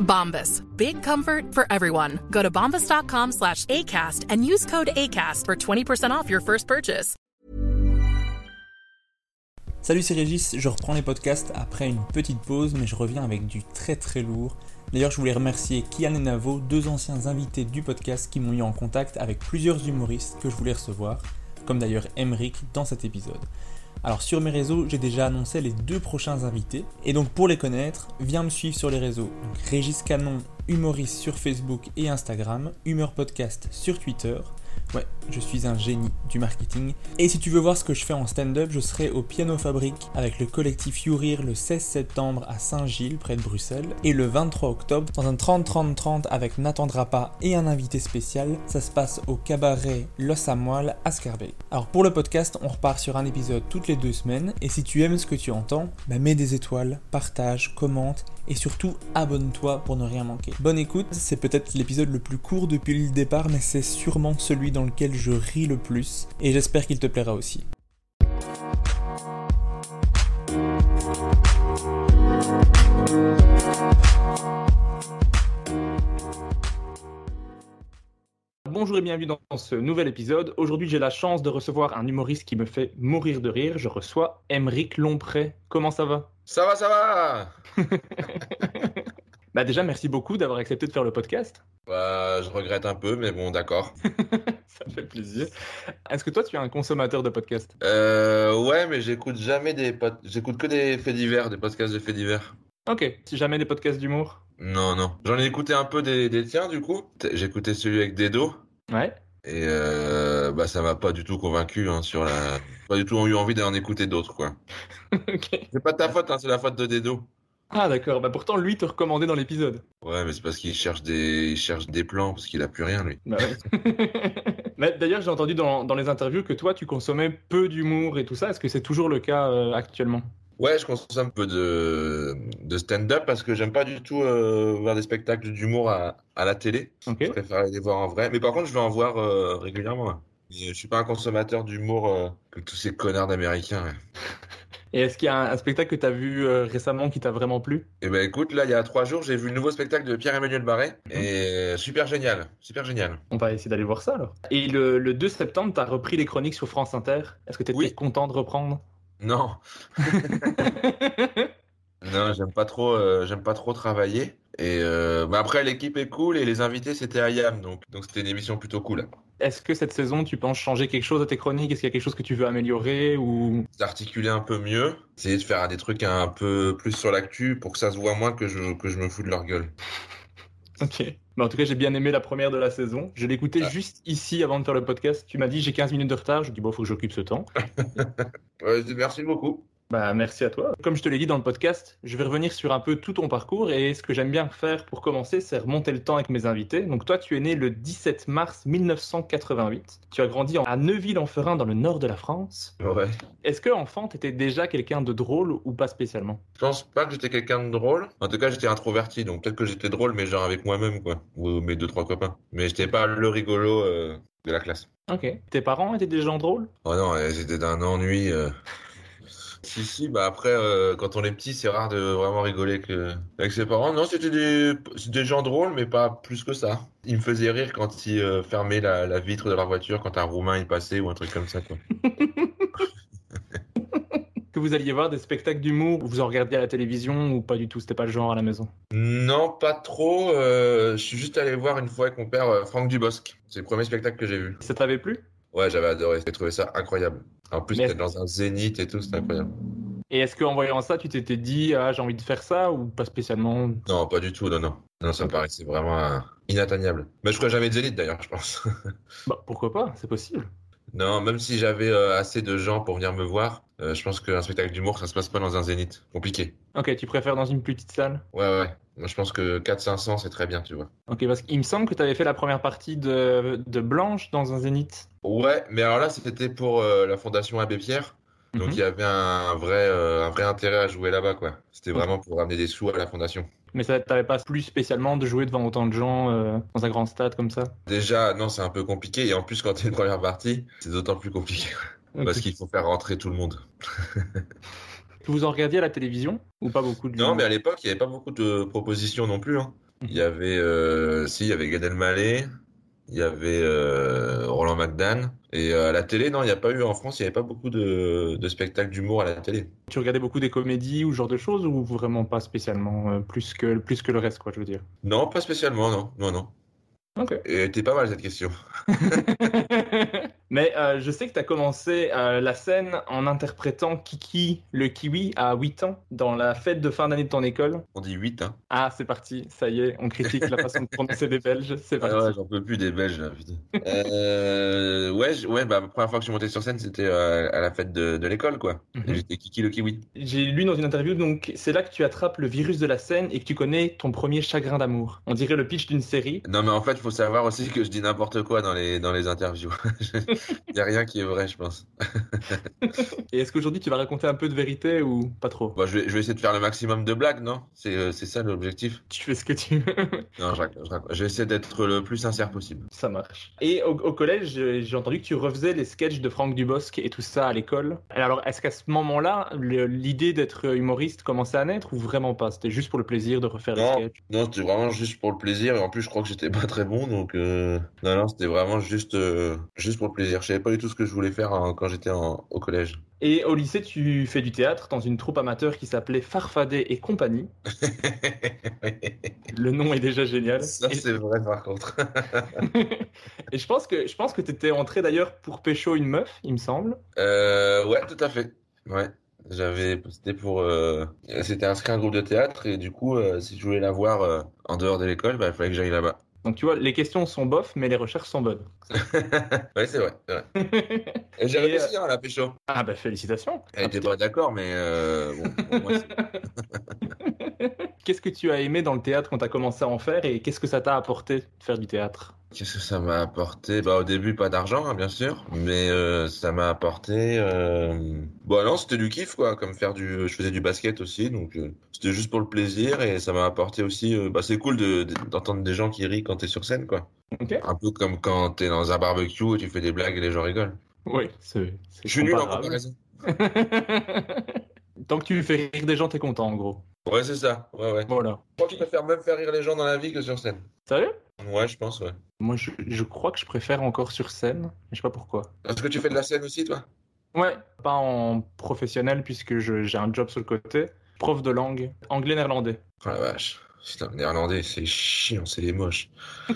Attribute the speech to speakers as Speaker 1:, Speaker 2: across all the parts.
Speaker 1: Bombas. Big comfort for everyone. Go to bombas.com slash ACAST and use code ACAST for 20% off your first purchase.
Speaker 2: Salut, c'est Régis, je reprends les podcasts après une petite pause, mais je reviens avec du très très lourd. D'ailleurs, je voulais remercier Kian et Navo, deux anciens invités du podcast qui m'ont mis en contact avec plusieurs humoristes que je voulais recevoir, comme d'ailleurs Emric dans cet épisode. Alors sur mes réseaux, j'ai déjà annoncé les deux prochains invités, et donc pour les connaître, viens me suivre sur les réseaux. Régis Canon, humoriste sur Facebook et Instagram, Humeur Podcast sur Twitter. Ouais, je suis un génie du marketing. Et si tu veux voir ce que je fais en stand-up, je serai au Piano Fabrique avec le collectif Yourir le 16 septembre à Saint-Gilles, près de Bruxelles, et le 23 octobre dans un 30-30-30 avec Nathan Drapa et un invité spécial. Ça se passe au cabaret Los Amoil à Scarbeck. Alors pour le podcast, on repart sur un épisode toutes les deux semaines, et si tu aimes ce que tu entends, bah mets des étoiles, partage, commente, et surtout abonne-toi pour ne rien manquer. Bonne écoute, c'est peut-être l'épisode le plus court depuis le départ, mais c'est sûrement celui dans lequel je ris le plus, et j'espère qu'il te plaira aussi. Bonjour et bienvenue dans ce nouvel épisode. Aujourd'hui, j'ai la chance de recevoir un humoriste qui me fait mourir de rire. Je reçois Emeric Lompré. Comment ça va?
Speaker 3: Ça va, ça va
Speaker 2: Bah déjà, merci beaucoup d'avoir accepté de faire le podcast.
Speaker 3: Bah, je regrette un peu, mais bon, d'accord.
Speaker 2: Ça fait plaisir. Est-ce que toi, tu es un consommateur de podcasts?
Speaker 3: Euh, ouais, mais j'écoute jamais des pod- j'écoute que des faits divers, des podcasts de faits divers.
Speaker 2: Ok, si jamais des podcasts d'humour?
Speaker 3: Non, non. J'en ai écouté un peu des, des tiens, du coup. J'ai écouté celui avec Dedo.
Speaker 2: Ouais.
Speaker 3: Et euh, bah, ça m'a pas du tout convaincu hein, sur la. Pas du tout eu envie d'en écouter d'autres, quoi.
Speaker 2: ok.
Speaker 3: C'est pas ta faute, hein, c'est la faute de Dedo.
Speaker 2: Ah d'accord, bah pourtant lui te recommandait dans l'épisode.
Speaker 3: Ouais, mais c'est parce qu'il cherche des, il cherche des plans, parce qu'il a plus rien, lui.
Speaker 2: Bah ouais. Mais D'ailleurs, j'ai entendu dans, dans les interviews que toi, tu consommais peu d'humour et tout ça. Est-ce que c'est toujours le cas euh, actuellement?
Speaker 3: Ouais, je consomme un peu de, de stand-up parce que j'aime pas du tout euh, voir des spectacles d'humour à, à la télé. Je préfère aller les voir en vrai. Mais par contre, je vais en voir euh, régulièrement. Je suis pas un consommateur d'humour euh, comme tous ces connards d'américains. ouais.
Speaker 2: Et est-ce qu'il y a un, un spectacle que tu as vu euh, récemment qui t'a vraiment plu?
Speaker 3: Et ben écoute, là, il y a trois jours, j'ai vu le nouveau spectacle de Pierre-Emmanuel Barré. Et euh, super génial, super génial.
Speaker 2: On va essayer d'aller voir ça alors. Et le, le 2 septembre, tu as repris les chroniques sur France Inter? Est-ce que tu étais
Speaker 3: Oui.
Speaker 2: content de reprendre?
Speaker 3: Non, non, j'aime pas trop, euh, j'aime pas trop travailler. Et euh, bah après, l'équipe est cool et les invités, c'était Ayam. Donc, donc c'était une émission plutôt cool.
Speaker 2: Est-ce que cette saison, tu penses changer quelque chose à tes chroniques? Est-ce qu'il y a quelque chose que tu veux améliorer ou?
Speaker 3: D'articuler un peu mieux, essayer de faire des trucs un peu plus sur l'actu pour que ça se voit moins que je, que je me fous de leur gueule.
Speaker 2: Ok. Mais en tout cas, j'ai bien aimé la première de la saison. Je l'écoutais
Speaker 3: Ah.
Speaker 2: juste ici avant de faire le podcast. Tu m'as dit j'ai 15 minutes de retard. Je dis bon, faut que j'occupe ce temps.
Speaker 3: Ouais, merci beaucoup.
Speaker 2: Bah, merci à toi. Comme je te l'ai dit dans le podcast, je vais revenir sur un peu tout ton parcours et ce que j'aime bien faire pour commencer, c'est remonter le temps avec mes invités. Donc toi, tu es né le 17 mars 1988. Tu as grandi à Neuville-en-Ferin dans le nord de la France.
Speaker 3: Ouais.
Speaker 2: Est-ce que enfant, t'étais déjà quelqu'un de drôle ou pas spécialement?
Speaker 3: Je pense pas que j'étais quelqu'un de drôle. En tout cas, j'étais introverti, donc peut-être que j'étais drôle, mais genre avec moi-même, quoi. Ou mes deux, trois copains. Mais j'étais pas le rigolo euh, de la classe.
Speaker 4: Ok. Tes parents étaient des gens drôles?
Speaker 3: Oh non, euh, c'était d'un ennui. euh. Si, si, bah après, euh, quand on est petit, c'est rare de vraiment rigoler avec ses parents. Non, c'était des... gens drôles, mais pas plus que ça. Ils me faisaient rire quand ils euh, fermaient la, la vitre de leur voiture, quand un Roumain y passait ou un truc comme ça, quoi.
Speaker 4: Que vous alliez voir des spectacles d'humour ou vous en regardiez à la télévision ou pas du tout C'était pas le genre à la maison?
Speaker 3: Non, pas trop. euh, je suis juste allé voir une fois avec mon père euh, Franck Dubosc. C'est le premier spectacle que j'ai vu.
Speaker 4: Ça t'avait plu?
Speaker 3: Ouais, j'avais adoré. J'ai trouvé ça incroyable. En plus, c'était dans un zénith et tout, c'était incroyable.
Speaker 4: Et est-ce qu'en voyant ça, tu t'étais dit ah j'ai envie de faire ça ou pas spécialement?
Speaker 3: Non, pas du tout, non, non. Non, ça me paraissait vraiment euh, inatteignable. Mais je ferais jamais de zénith d'ailleurs, je pense.
Speaker 4: Bah pourquoi pas C'est possible.
Speaker 3: Non, même si j'avais euh, assez de gens pour venir me voir, euh, je pense qu'un spectacle d'humour, ça se passe pas dans un zénith. Compliqué.
Speaker 4: Ok, tu préfères dans une plus petite salle?
Speaker 3: Ouais, ouais. Moi, je pense que 400-500, c'est très bien, tu vois.
Speaker 4: Ok, parce qu'il me semble que tu avais fait la première partie de, de Blanche dans un zénith.
Speaker 3: Ouais, mais alors là, c'était pour euh, la Fondation Abbé Pierre. Donc
Speaker 4: Mhm.
Speaker 3: il y avait un vrai, euh, un vrai intérêt à jouer là-bas, quoi. C'était vraiment pour ramener des sous à la Fondation.
Speaker 4: Mais ça t'avait pas plus spécialement de jouer devant autant de gens euh, dans un grand stade comme ça?
Speaker 3: Déjà, non, c'est un peu compliqué. Et en plus, quand t'es une première partie, c'est d'autant plus compliqué. Parce qu'il faut faire rentrer tout le monde.
Speaker 4: Vous en regardiez à la télévision? Ou pas beaucoup de
Speaker 3: Non, mais à l'époque, il n'y avait pas beaucoup de propositions non plus. hein. Il y avait, euh, si, il y avait Gad Elmaleh, il y avait euh, Roland McDan. Et euh, à la télé, non, il n'y a pas eu en France, il n'y avait pas beaucoup de, de spectacles d'humour à la télé.
Speaker 4: Tu regardais beaucoup des comédies ou ce genre de choses ou vraiment pas spécialement euh, plus que plus que le reste quoi je veux dire?
Speaker 3: Non, pas spécialement, non, non, non.
Speaker 4: Ok.
Speaker 3: Et t'es pas mal cette question.
Speaker 4: Mais euh, je sais que tu as commencé euh, la scène en interprétant Kiki le kiwi à 8 ans dans la fête de fin d'année de ton école.
Speaker 3: On dit 8, hein.
Speaker 4: Ah, c'est parti, ça y est, on critique la façon de prononcer des Belges, c'est
Speaker 3: Ah
Speaker 4: parti.
Speaker 3: ouais, j'en peux plus des Belges, là, putain. euh, ouais, je- ouais, bah, la première fois que je suis monté sur scène, c'était euh, à la fête de, de l'école, quoi.
Speaker 4: Mhm.
Speaker 3: J'étais Kiki le Kiwi.
Speaker 4: J'ai lu dans une interview, donc c'est là que tu attrapes le virus de la scène et que tu connais ton premier chagrin d'amour. On dirait le pitch d'une série.
Speaker 3: Non, mais en fait, faut savoir aussi que je dis n'importe quoi dans les, dans les interviews. Il y a rien qui est vrai, je pense.
Speaker 4: Et est-ce qu'aujourd'hui tu vas raconter un peu de vérité ou pas trop?
Speaker 3: Bon, je vais, je vais essayer de faire le maximum de blagues, non? C'est euh, c'est ça l'objectif
Speaker 4: Tu fais ce que tu veux.
Speaker 3: Non, je, rac- je, vais essayer d'être le plus sincère possible.
Speaker 4: Ça marche. Et au, au collège, j'ai j'ai entendu que tu refaisais les sketchs de Franck Dubosc et tout ça à l'école. Alors, est-ce qu'à ce moment-là, l'idée d'être humoriste commençait à naître ou vraiment pas? C'était juste pour le plaisir de refaire
Speaker 3: Non.
Speaker 4: des sketchs?
Speaker 3: Non, c'était vraiment juste pour le plaisir. Et en plus, je crois que j'étais pas très bon. Donc, euh, non, non, c'était vraiment juste, euh, juste pour le plaisir. Je savais pas du tout ce que je voulais faire hein, quand j'étais en- au collège.
Speaker 4: Et au lycée, tu fais du théâtre dans une troupe amateur qui s'appelait Farfadet et compagnie. Le nom est déjà génial.
Speaker 3: ça,
Speaker 4: Et-
Speaker 3: c'est vrai, par contre.
Speaker 4: Et je pense que je pense que t'étais entré d'ailleurs pour pécho une meuf, il me semble.
Speaker 3: Euh, ouais, tout à fait. Ouais. J'avais, c'était pour, euh, c'était inscrit un groupe de théâtre et du coup, euh, si je voulais la voir euh, en dehors de l'école, bah, il fallait que j'aille là-bas.
Speaker 4: Donc tu vois, les questions sont bof, mais les recherches sont bonnes.
Speaker 3: ouais, c'est vrai. j'ai réussi à la pécho.
Speaker 4: Ah bah félicitations.
Speaker 3: Elle était pas d'accord, mais euh, bon, c'est-
Speaker 4: Qu'est-ce que tu as aimé dans le théâtre quand tu as commencé à en faire et qu'est-ce que ça t'a apporté de faire du théâtre?
Speaker 3: Qu'est-ce que ça m'a apporté? Bah, au début, pas d'argent, hein, bien sûr, mais euh, ça m'a apporté. Euh... Bon, non, c'était du kiff, quoi, comme faire du. Je faisais du basket aussi, donc euh, c'était juste pour le plaisir et ça m'a apporté aussi. Bah, c'est cool de- de- d'entendre des gens qui rient quand t'es sur scène, quoi. Un peu comme quand t'es dans un barbecue et tu fais des blagues et les gens rigolent.
Speaker 4: Oui, c'est.
Speaker 3: Je suis nul en comparaison.
Speaker 4: Tant que tu fais rire des gens, t'es content en gros.
Speaker 3: Ouais, c'est ça. Ouais, ouais.
Speaker 4: Voilà.
Speaker 3: Je crois que je préfère même faire rire les gens dans la vie que sur scène.
Speaker 4: Sérieux?
Speaker 3: Ouais, je pense, ouais.
Speaker 4: Moi, je, je crois que je préfère encore sur scène. Je sais pas pourquoi.
Speaker 3: Est-ce que tu fais de la scène aussi, toi?
Speaker 4: Ouais, pas en professionnel puisque j'ai un job sur le côté. Prof de langue, anglais-néerlandais.
Speaker 3: Oh la vache. Putain, néerlandais, c'est chiant, c'est les moches.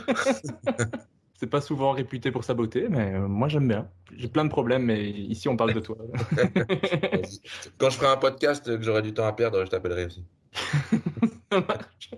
Speaker 4: C'est pas souvent réputé pour sa beauté, mais euh, moi j'aime bien. J'ai plein de problèmes, mais ici on parle de toi.
Speaker 3: Quand je ferai un podcast que j'aurai du temps à perdre, je t'appellerai aussi.
Speaker 4: Ça marche.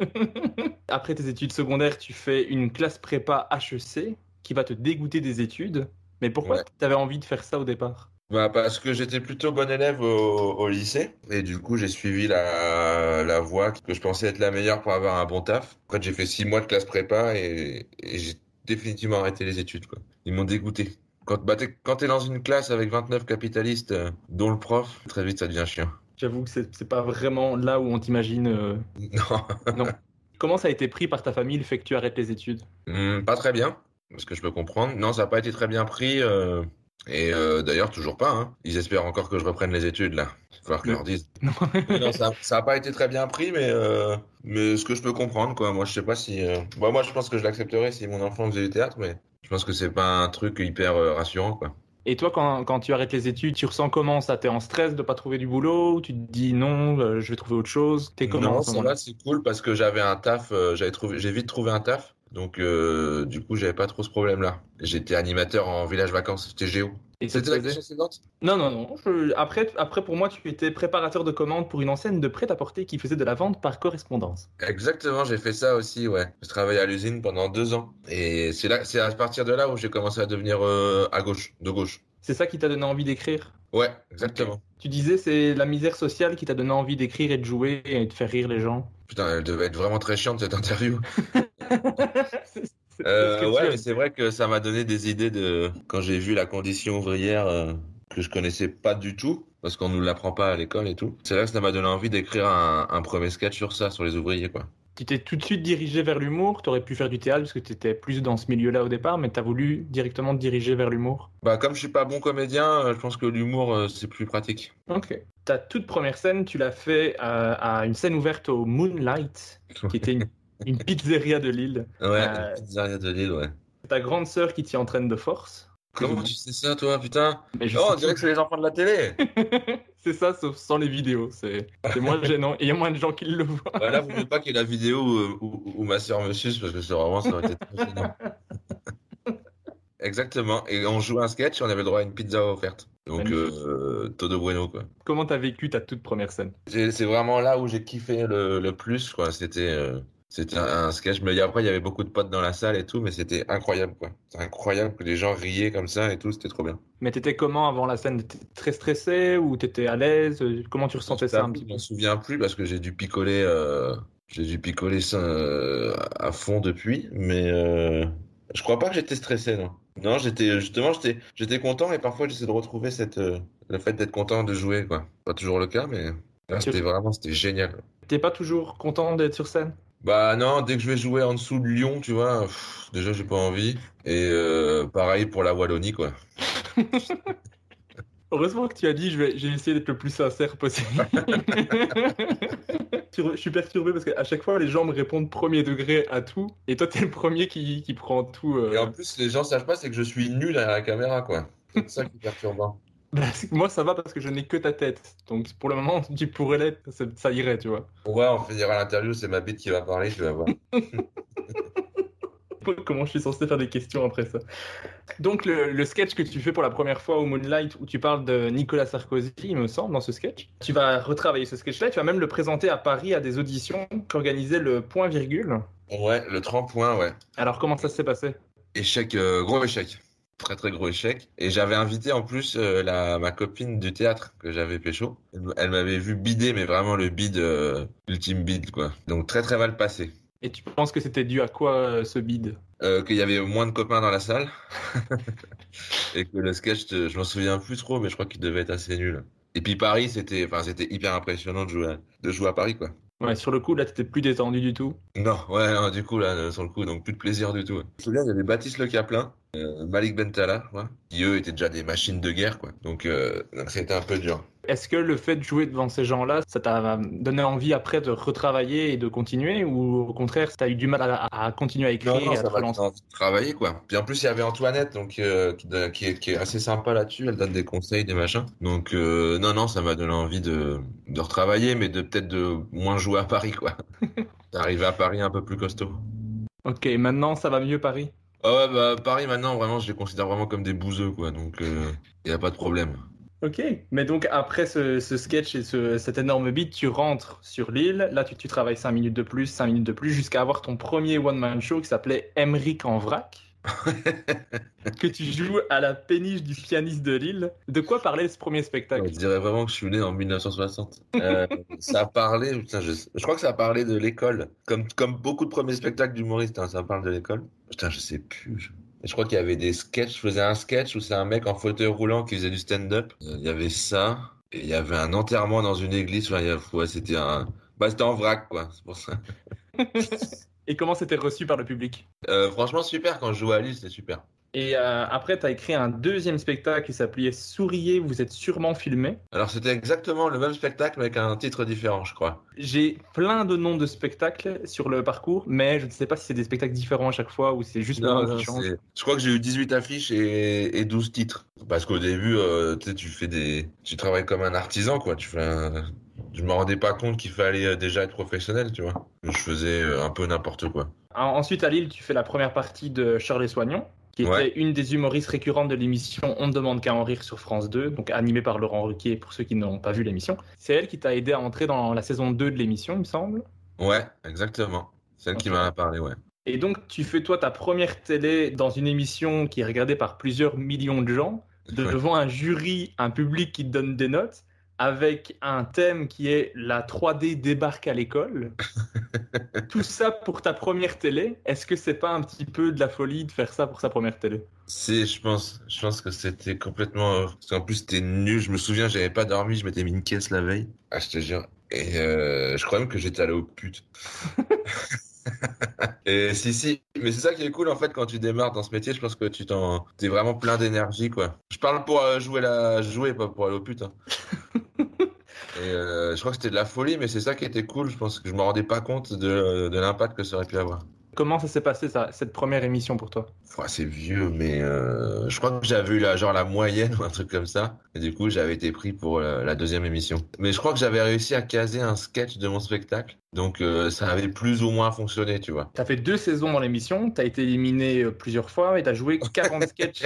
Speaker 4: Après tes études secondaires, tu fais une classe prépa HEC qui va te dégoûter des études. Mais pourquoi
Speaker 3: Ouais.
Speaker 4: tu avais envie de faire ça au départ?
Speaker 3: Bah, parce que j'étais plutôt bon élève au, au lycée. Et du coup, j'ai suivi la, la voie que je pensais être la meilleure pour avoir un bon taf. Après, j'ai fait six mois de classe prépa et, et j'ai définitivement arrêté les études, quoi. Ils m'ont dégoûté. Quand, bah, t'es, quand t'es dans une classe avec 29 capitalistes, euh, dont le prof, très vite, ça devient chiant.
Speaker 4: J'avoue que c'est pas vraiment là où on t'imagine. euh,
Speaker 3: Non.
Speaker 4: Non. Comment ça a été pris par ta famille le fait que tu arrêtes les études?
Speaker 3: Hmm, pas très bien. ce que je peux comprendre. Non, ça n'a pas été très bien pris. euh, et euh, d'ailleurs, toujours pas. hein. Ils espèrent encore que je reprenne les études, là. Il va falloir que leur dise.
Speaker 4: Non.
Speaker 3: Ça n'a pas été très bien pris, mais, euh, mais ce que je peux comprendre, quoi. Moi, je sais pas si. euh, bon, moi, je pense que je l'accepterais si mon enfant faisait du théâtre, mais je pense que c'est pas un truc hyper rassurant, quoi.
Speaker 4: Et toi, quand, quand tu arrêtes les études, tu ressens comment ça? T'es en stress de pas trouver du boulot ou Tu te dis non, euh, je vais trouver autre chose? T'es comment
Speaker 3: non, ça
Speaker 4: moment-là?
Speaker 3: va, c'est cool parce que j'avais un taf, euh, j'avais trouvé, j'ai vite trouvé un taf, donc euh, du coup, j'avais pas trop ce problème-là. J'étais animateur en village vacances, j'étais géo. C'était la question suivante?
Speaker 4: Non, non, non. je- Après, après, pour moi, tu étais préparateur de commandes pour une enseigne de prêt-à-porter qui faisait de la vente par correspondance.
Speaker 3: Exactement, j'ai fait ça aussi, ouais. Je travaillais à l'usine pendant deux ans. Et c'est là, c'est à partir de là où j'ai commencé à devenir euh, à gauche, de gauche.
Speaker 4: C'est ça qui t'a donné envie d'écrire?
Speaker 3: Ouais, exactement.
Speaker 4: Tu disais c'est la misère sociale qui t'a donné envie d'écrire et de jouer et de faire rire les gens?
Speaker 3: Putain, elle devait être vraiment très chiante cette interview. Euh, ouais, mais c'est vrai que ça m'a donné des idées de quand j'ai vu la condition ouvrière euh, que je connaissais pas du tout parce qu'on nous l'apprend pas à l'école et tout. C'est là que ça m'a donné envie d'écrire un, un premier sketch sur ça, sur les ouvriers quoi.
Speaker 4: Tu t'es tout de suite dirigé vers l'humour, tu aurais pu faire du théâtre parce que tu étais plus dans ce milieu-là au départ, mais tu as voulu directement te diriger vers l'humour.
Speaker 3: Bah comme je suis pas bon comédien, euh, je pense que l'humour euh, c'est plus pratique.
Speaker 4: Ok. Ta toute première scène, tu l'as fait à une scène ouverte au Moonlight, qui était une, une pizzeria de Lille.
Speaker 3: Ouais,
Speaker 4: Euh,
Speaker 3: une pizzeria de Lille, ouais.
Speaker 4: Ta grande sœur qui t'y entraîne de force.
Speaker 3: Comment tu sais ça toi, putain
Speaker 4: Mais je
Speaker 3: Oh, on dirait que c'est les enfants de la télé.
Speaker 4: c'est ça, sauf sans les vidéos. C'est moins gênant. Et il y a moins de gens qui le voient.
Speaker 3: Bah là, vous ne pas qu'il y ait la vidéo où, où- où ma sœur me suce parce que c'est vraiment ça aurait été très gênant. Exactement. Et on jouait un sketch et on avait le droit à une pizza offerte. Donc, euh, Todo Bueno, quoi.
Speaker 4: Comment t'as vécu ta toute première scène?
Speaker 3: C'est c'est vraiment là où j'ai kiffé le, le plus, quoi. C'était euh, c'était un, un sketch. Mais après, il y avait beaucoup de potes dans la salle et tout, mais c'était incroyable, quoi. C'est incroyable que les gens riaient comme ça et tout. C'était trop bien.
Speaker 4: Mais t'étais comment avant la scène? T'étais très stressé ou t'étais à l'aise? Comment tu ressentais ça un petit
Speaker 3: Je
Speaker 4: peu
Speaker 3: m'en souviens plus parce que j'ai dû picoler, euh, j'ai dû picoler ça euh, à fond depuis, mais euh, je crois pas que j'étais stressé, non. Non, j'étais justement, j'étais, j'étais content et parfois j'essaie de retrouver cette, le fait d'être content de jouer, quoi. Pas toujours le cas, mais là c'était vraiment, c'était génial.
Speaker 4: T'es pas toujours content d'être sur scène?
Speaker 3: Bah non, dès que je vais jouer en dessous de Lyon, tu vois, pff, déjà j'ai pas envie. Et euh, pareil pour la Wallonie, quoi.
Speaker 4: Heureusement que tu as dit, je vais, j'ai essayé d'être le plus sincère possible. je suis perturbé parce qu'à chaque fois, les gens me répondent premier degré à tout, et toi, t'es le premier qui, qui prend tout. euh.
Speaker 3: Et en plus, les gens savent pas, c'est que je suis nul à la caméra, quoi. C'est ça qui est perturbant.
Speaker 4: Moi, ça va parce que je n'ai que ta tête. Donc, pour le moment, tu pourrais l'être, ça, irait, tu vois.
Speaker 3: Ouais, on finira l'interview, c'est ma bite qui va parler, je vais voir.
Speaker 4: Comment je suis censé faire des questions après ça? Donc, le, le sketch que tu fais pour la première fois au Moonlight, où tu parles de Nicolas Sarkozy, il me semble, dans ce sketch, tu vas retravailler ce sketch-là, et tu vas même le présenter à Paris à des auditions qu'organisait le Point Virgule.
Speaker 3: Ouais, le 30 points, ouais.
Speaker 4: Alors, comment ça s'est passé?
Speaker 3: Échec, euh, gros échec. Très très gros échec. Et j'avais invité en plus euh, la, ma copine du théâtre que j'avais pécho. Elle, elle m'avait vu bider, mais vraiment le bide, euh, ultime bide, quoi. Donc très très mal passé.
Speaker 4: Et tu penses que c'était dû à quoi euh, ce
Speaker 3: Euh, qu'il y avait moins de copains dans la salle. et que le sketch, je m'en souviens plus trop, mais je crois qu'il devait être assez nul. Et puis Paris, c'était, enfin, c'était hyper impressionnant de jouer, à, de jouer à Paris, quoi.
Speaker 4: Ouais, sur le coup, là, t'étais plus détendu du tout.
Speaker 3: Non, ouais, non, du coup, là, sur le coup, donc plus de plaisir du tout. ouais. Je me souviens, il y avait Baptiste Le Caplin, euh, Malik Bentala, crois, qui eux étaient déjà des machines de guerre, quoi. Donc, euh, donc c'était un peu dur.
Speaker 4: Est-ce que le fait de jouer devant ces gens-là, ça t'a donné envie après de retravailler et de continuer Ou au contraire, t'as eu du mal à, à continuer à écrire
Speaker 3: Non, non,
Speaker 4: et à
Speaker 3: ça
Speaker 4: te
Speaker 3: m'a donné
Speaker 4: relancer?
Speaker 3: envie de travailler, quoi. Puis en plus, il y avait Antoinette, donc, euh, qui, est, qui est assez sympa là-dessus. Elle donne des conseils, des machins. Donc, euh, non, non, ça m'a donné envie de, de retravailler, mais de peut-être de moins jouer à Paris, quoi. D'arriver à Paris un peu plus costaud.
Speaker 4: Ok, maintenant ça va mieux Paris?
Speaker 3: Ah ouais, bah, Paris, maintenant, vraiment, je les considère vraiment comme des bouseux, quoi. Donc, il n'y a pas de problème.
Speaker 4: Ok, mais donc après ce, ce sketch et ce, cet énorme beat, tu rentres sur l'île, là tu, tu travailles 5 minutes de plus, 5 minutes de plus, jusqu'à avoir ton premier one-man show qui s'appelait Emric en vrac, que tu joues à la péniche du pianiste de Lille. De quoi parlait ce premier spectacle?
Speaker 3: Je dirais vraiment que je suis né en 1960. Euh, ça a parlé, putain, je, je crois que ça a parlé de l'école. Comme, comme beaucoup de premiers spectacles d'humoristes, hein, ça parle de l'école. Putain, je sais plus. Je, je crois qu'il y avait des sketchs. Je faisais un sketch où c'est un mec en fauteuil roulant qui faisait du stand-up. Euh, Il y avait ça. Et il y avait un enterrement dans une église. Ouais, c'était un, bah, c'était en vrac, quoi. C'est pour ça.
Speaker 4: Et comment c'était reçu par le public?
Speaker 3: Euh, franchement, super. Quand je jouais à Lille, c'était super.
Speaker 4: Et euh, après, tu as écrit un deuxième spectacle qui s'appelait Souriez, vous êtes sûrement filmé.
Speaker 3: Alors, c'était exactement le même spectacle, mais avec un titre différent, je crois.
Speaker 4: J'ai plein de noms de spectacles sur le parcours, mais je ne sais pas si c'est des spectacles différents à chaque fois ou c'est juste
Speaker 3: Non, non,
Speaker 4: change.
Speaker 3: je crois que j'ai eu 18 affiches et, et 12 titres. Parce qu'au début, euh, tu fais des, tu travailles comme un artisan, quoi. Tu fais un- Je me rendais pas compte qu'il fallait euh, déjà être professionnel, tu vois. Je faisais un peu n'importe quoi.
Speaker 4: En- Ensuite, à Lille, tu fais la première partie de Shirley Soignon, qui était une des humoristes récurrentes de l'émission On ne demande qu'à en rire sur France 2, donc animée par Laurent Ruquier pour ceux qui n'ont pas vu l'émission. C'est elle qui t'a aidé à entrer dans la saison 2 de l'émission, il me semble.
Speaker 3: Ouais, exactement. Celle qui
Speaker 4: Ok.
Speaker 3: m'en a parlé, ouais.
Speaker 4: Et donc, tu fais toi ta première télé dans une émission qui est regardée par plusieurs millions de gens,
Speaker 3: Ouais.
Speaker 4: devant un jury, un public qui te donne des notes, avec un thème qui est la 3D débarque à l'école. Tout ça pour ta première télé. Est-ce que c'est pas un petit peu de la folie de faire ça pour sa première télé?
Speaker 3: C'est, je pense, je pense que c'était complètement. Parce qu'en plus, c'était nul. Je me souviens, j'avais pas dormi, je m'étais mis une caisse la veille. Ah, je te jure. Et euh, je crois même que j'étais allé au pute. Et si, si. Mais c'est ça qui est cool en fait quand tu démarres dans ce métier. Je pense que tu t'en, t'es vraiment plein d'énergie quoi. Je parle pour euh, jouer la, jouer pas pour aller au pute. hein. Et euh, je crois que c'était de la folie, mais c'est ça qui était cool. Je pense que je me rendais pas compte de, de l'impact que ça aurait pu avoir.
Speaker 4: Comment ça s'est passé ça, cette première émission pour toi?
Speaker 3: C'est vieux, mais euh, je crois que j'avais eu la, genre la moyenne ou un truc comme ça. Et du coup, j'avais été pris pour la, la deuxième émission. Mais je crois que j'avais réussi à caser un sketch de mon spectacle. Donc euh, ça avait plus ou moins fonctionné, tu vois.
Speaker 4: T'as fait deux saisons dans l'émission, t'as été éliminé euh, plusieurs fois et t'as joué 40 sketchs.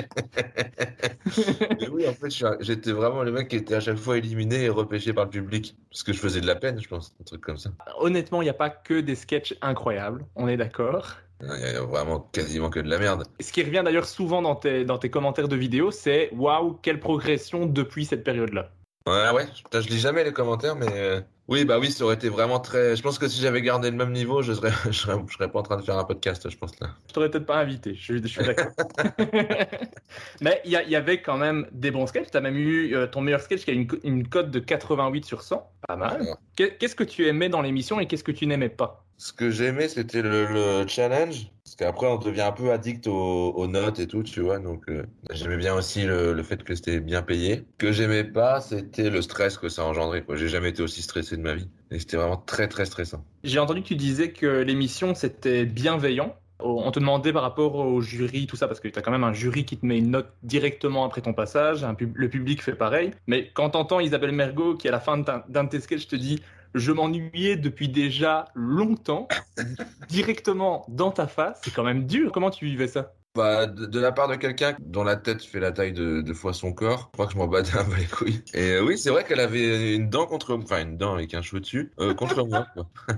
Speaker 3: Mais oui, en fait, j'étais vraiment le mec qui était à chaque fois éliminé et repêché par le public. Parce que je faisais de la peine, je pense, un truc comme ça.
Speaker 4: Honnêtement, il n'y a pas que des sketchs incroyables, on est d'accord.
Speaker 3: Il y a vraiment quasiment que de la merde.
Speaker 4: Ce qui revient d'ailleurs souvent dans tes, dans tes commentaires de vidéos, c'est waouh, quelle progression depuis cette période-là.
Speaker 3: Ouais, ouais, putain, je lis jamais les commentaires, mais euh, oui, bah oui, ça aurait été vraiment très. Je pense que si j'avais gardé le même niveau, je serais, je serais, je serais pas en train de faire un podcast, je pense là.
Speaker 4: Je t'aurais peut-être pas invité, je, suis- je suis d'accord. Mais il y, avait quand même des bons sketchs. Tu as même eu euh, ton meilleur sketch qui a une, une cote de 88 sur 100. Pas mal.
Speaker 3: Ouais.
Speaker 4: Qu'est-ce que tu aimais dans l'émission et qu'est-ce que tu n'aimais pas?
Speaker 3: Ce que j'aimais, c'était le, le challenge. Parce qu'après, on devient un peu addict aux, notes et tout, tu vois. Donc, euh, j'aimais bien aussi le, fait que c'était bien payé. Que j'aimais pas, c'était le stress que ça engendrait. J'ai jamais été aussi stressé de ma vie. Et c'était vraiment très, très stressant.
Speaker 4: J'ai entendu que tu disais que l'émission c'était bienveillant. On te demandait par rapport au jury, tout ça, parce que tu as quand même un jury qui te met une note directement après ton passage, le public fait pareil. Mais quand t'entends Isabelle Mergot qui, à la fin d'un de tes sketchs, te dit Je m'ennuyais depuis déjà longtemps, directement dans ta face, c'est quand même dur. Comment tu vivais ça?
Speaker 3: Bah, de, de la part de quelqu'un dont la tête fait la taille de deux fois son corps, je crois que je m'en battais un peu les couilles. Et euh, oui, c'est vrai qu'elle avait une dent contre enfin une dent avec un cheveu dessus, euh, contre moi. Quoi.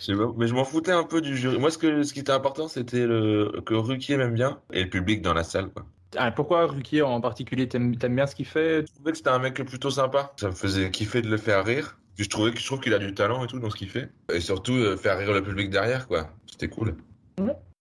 Speaker 3: Je sais pas, mais je m'en foutais un peu du jury. Moi, ce, que, ce qui était important, c'était le, que Ruquier m'aime bien et le public dans la salle. Quoi.
Speaker 4: Ah, Pourquoi Ruquier en particulier? T'aimes t'aimes bien ce qu'il fait?
Speaker 3: Je trouvais que c'était un mec plutôt sympa. Ça me faisait kiffer de le faire rire. Je trouvais je trouve qu'il a du talent et tout dans ce qu'il fait. Et surtout euh, faire rire le public derrière, quoi. C'était cool.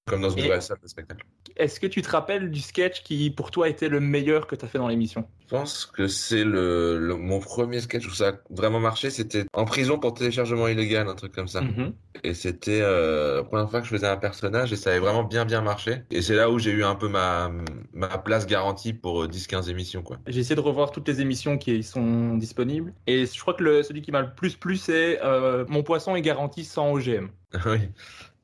Speaker 3: Comme dans une
Speaker 4: Et-
Speaker 3: vraie salle de spectacle.
Speaker 4: Est-ce que tu te rappelles du sketch qui, pour toi, était le meilleur que tu as fait dans l'émission?
Speaker 3: Je pense que c'est le, le- mon premier sketch où ça a vraiment marché. C'était en prison pour téléchargement illégal, un truc comme ça.
Speaker 4: Mhm.
Speaker 3: Et c'était euh, la première fois que je faisais un personnage et ça avait vraiment bien bien marché. Et c'est là où j'ai eu un peu ma, ma place garantie pour euh, 10-15 émissions, quoi.
Speaker 4: J'ai essayé de revoir toutes les émissions qui sont disponibles. Et je crois que le, celui qui m'a le plus plu, c'est euh, Mon poisson est garanti sans OGM.
Speaker 3: oui.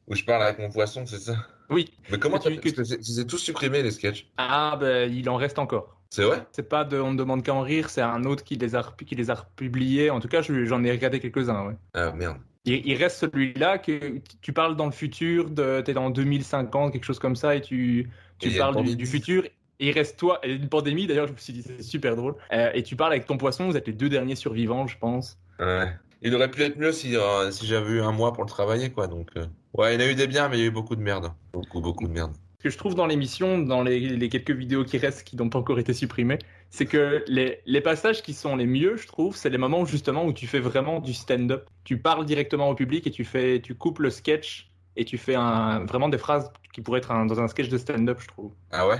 Speaker 3: Où je parle avec mon poisson, c'est ça?
Speaker 4: Oui.
Speaker 3: Mais comment tu... Parce que c'est tous supprimé les sketchs.
Speaker 4: Ah, ben, il en reste encore.
Speaker 3: C'est vrai?
Speaker 4: C'est pas de On ne demande qu'à en rire, c'est un autre qui les a, qui les a republiés. En tout cas, je- j'en ai regardé quelques-uns, ouais.
Speaker 3: Ah merde.
Speaker 4: Il, il reste celui-là que tu parles dans le futur, de, t'es dans 2050, quelque chose comme ça, et tu, tu
Speaker 3: Et
Speaker 4: parles du, futur. Et il reste toi, et une pandémie d'ailleurs, je me suis dit, c'est super drôle. Euh, et tu parles avec ton poisson, vous êtes les deux derniers survivants, je pense.
Speaker 3: Ouais. Il aurait pu être mieux si, euh, si j'avais eu un mois pour le travailler, quoi. Donc, euh, ouais, il y en a eu des biens, mais il y a eu beaucoup de merde. Beaucoup, beaucoup de merde.
Speaker 4: Ce que je trouve dans l'émission, dans les, les quelques vidéos qui restent, qui n'ont pas encore été supprimées, c'est que les, les passages qui sont les mieux, je trouve, c'est les moments où justement où tu fais vraiment du stand-up. Tu parles directement au public et tu fais, tu coupes le sketch et tu fais un, vraiment des phrases qui pourraient être un- dans un sketch de stand-up, je trouve.
Speaker 3: Ah ouais?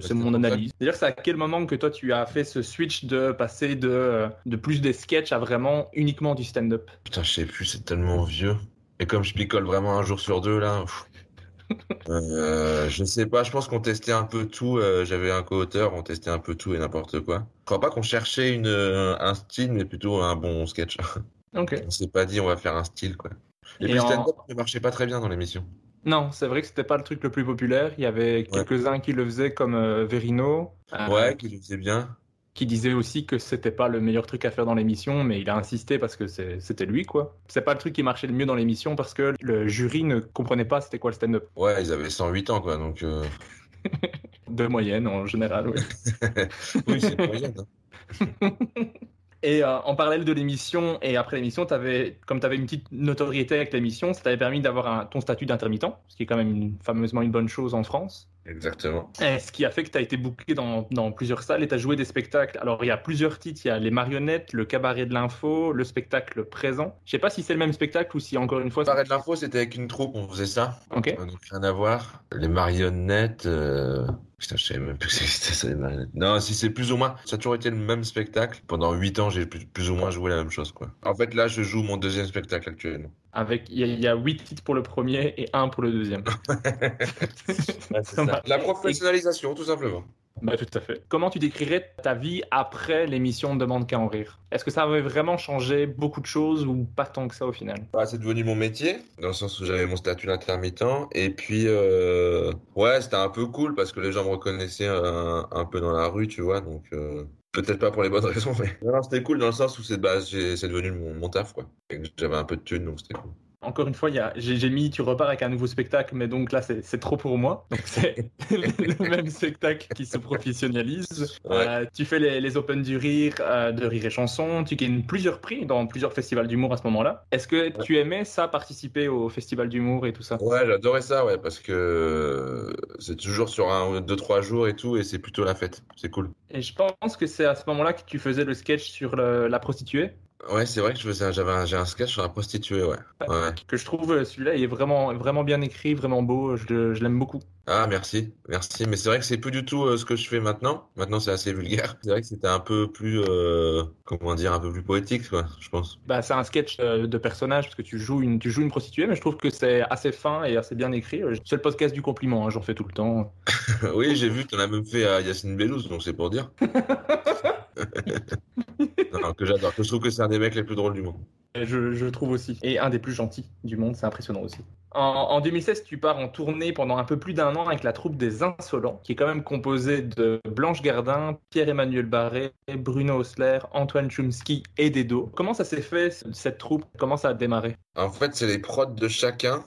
Speaker 4: C'est mon analyse. D'ailleurs, c'est à quel moment que toi tu as fait ce switch de passer de, de plus des sketchs à vraiment uniquement du stand-up?
Speaker 3: Putain, je sais plus, c'est tellement vieux. Et comme je picole vraiment un jour sur deux, là, euh, je sais pas, je pense qu'on testait un peu tout. euh, J'avais un co-auteur, on testait un peu tout et n'importe quoi. Je crois pas qu'on cherchait une, euh, un style, mais plutôt un bon sketch.
Speaker 4: Ok.
Speaker 3: On s'est pas dit on va faire un style, quoi. Et,
Speaker 4: Et
Speaker 3: puis le
Speaker 4: en-
Speaker 3: stand-up ne marchait pas très bien dans l'émission.
Speaker 4: Non, c'est vrai que c'était pas le truc le plus populaire. Il y avait quelques-uns qui le faisaient comme euh, Verino. euh,
Speaker 3: Ouais, qui le faisait bien.
Speaker 4: Qui disait aussi que c'était pas le meilleur truc à faire dans l'émission, mais il a insisté parce que c'était lui, quoi. C'est pas le truc qui marchait le mieux dans l'émission parce que le jury ne comprenait pas c'était quoi le stand-up.
Speaker 3: Ouais, ils avaient 108 ans, quoi, donc... euh,
Speaker 4: De moyenne, en général, oui.
Speaker 3: oui, c'est moyen. hein.
Speaker 4: Et euh, en parallèle de l'émission et après l'émission, avais, comme tu avais une petite notoriété avec l'émission, ça t'avait permis d'avoir ton statut d'intermittent, ce qui est quand même une- fameusement une bonne chose en France.
Speaker 3: Exactement.
Speaker 4: Et ce qui a fait que tu as été booké dans, dans plusieurs salles et tu as joué des spectacles. Alors, il y a plusieurs titres. Il y a Les Marionnettes, Le Cabaret de l'Info, le spectacle présent. Je sais pas si c'est le même spectacle ou si, encore une fois...
Speaker 3: Pareil de l'info, c'était avec une troupe, on faisait ça.
Speaker 4: Ok.
Speaker 3: Donc rien à voir. Les marionnettes. euh, Putain, je savais même plus que ça, marionnettes. Non, si c'est plus ou moins. Ça a toujours été le même spectacle. Pendant 8 ans, j'ai plus, plus ou moins joué la même chose, quoi. En fait, là, je joue mon deuxième spectacle actuellement.
Speaker 4: Avec, il y, a- il y a huit titres pour le premier et un pour le deuxième. Ça.
Speaker 3: La professionnalisation, tout simplement.
Speaker 4: Bah, tout à fait. Comment tu décrirais ta vie après l'émission Demande qu'à en rire? Est-ce que ça avait vraiment changé beaucoup de choses ou pas tant que ça au final?
Speaker 3: Bah, c'est devenu mon métier, dans le sens où j'avais mon statut d'intermittent. Et puis, euh, ouais, c'était un peu cool parce que les gens me reconnaissaient un, un peu dans la rue, tu vois. Donc, euh, peut-être pas pour les bonnes raisons, mais non, c'était cool dans le sens où c'est bah, devenu mon, mon taf, quoi. J'avais un peu de thunes, donc c'était cool.
Speaker 4: Encore une fois, j'ai mis Tu repars avec un nouveau spectacle, mais donc là, c'est trop pour moi. Donc, c'est le même spectacle qui se professionnalise.
Speaker 3: Ouais.
Speaker 4: Euh, tu fais les, les Open du Rire, euh, de Rire et Chanson. Tu gagnes plusieurs prix dans plusieurs festivals d'humour à ce moment-là. Est-ce que tu aimais ça, participer au festival d'humour et tout ça?
Speaker 3: Ouais, j'adorais ça, ouais, parce que c'est toujours sur un, deux, trois jours et tout, et c'est plutôt la fête. C'est cool.
Speaker 4: Et je pense que c'est à ce moment-là que tu faisais le sketch sur le- la prostituée.
Speaker 3: Ouais, c'est vrai que je faisais, un- j'avais un, j'ai un sketch sur la prostituée, ouais. Ouais.
Speaker 4: Que je trouve euh, celui-là, il est vraiment, vraiment bien écrit, vraiment beau. Je, le- je l'aime beaucoup.
Speaker 3: Ah, merci, merci. Mais c'est vrai que c'est plus du tout euh, ce que je fais maintenant. Maintenant, c'est assez vulgaire. C'est vrai que c'était un peu plus, euh, comment dire, un peu plus poétique, quoi, je pense.
Speaker 4: Bah, c'est un sketch euh, de personnage parce que tu joues une, tu joues une prostituée, mais je trouve que c'est assez fin et assez bien écrit. Euh, C'est le podcast du compliment, hein, j'en fais tout le temps.
Speaker 3: oui, j'ai vu, tu en as même fait à Yacine Bellouz, donc c'est pour dire. non, que j'adore, que je trouve que c'est un des mecs les plus drôles du monde.
Speaker 4: Je, je trouve aussi. Et un des plus gentils du monde, c'est impressionnant aussi. En, en 2016, tu pars en tournée pendant un peu plus d'un an avec la troupe des Insolents, qui est quand même composée de Blanche Gardin, Pierre-Emmanuel Barré, Bruno Osler, Antoine Chomsky et Dedo. Comment ça s'est fait, cette troupe? Comment ça a démarré?
Speaker 3: En fait, c'est les prods de chacun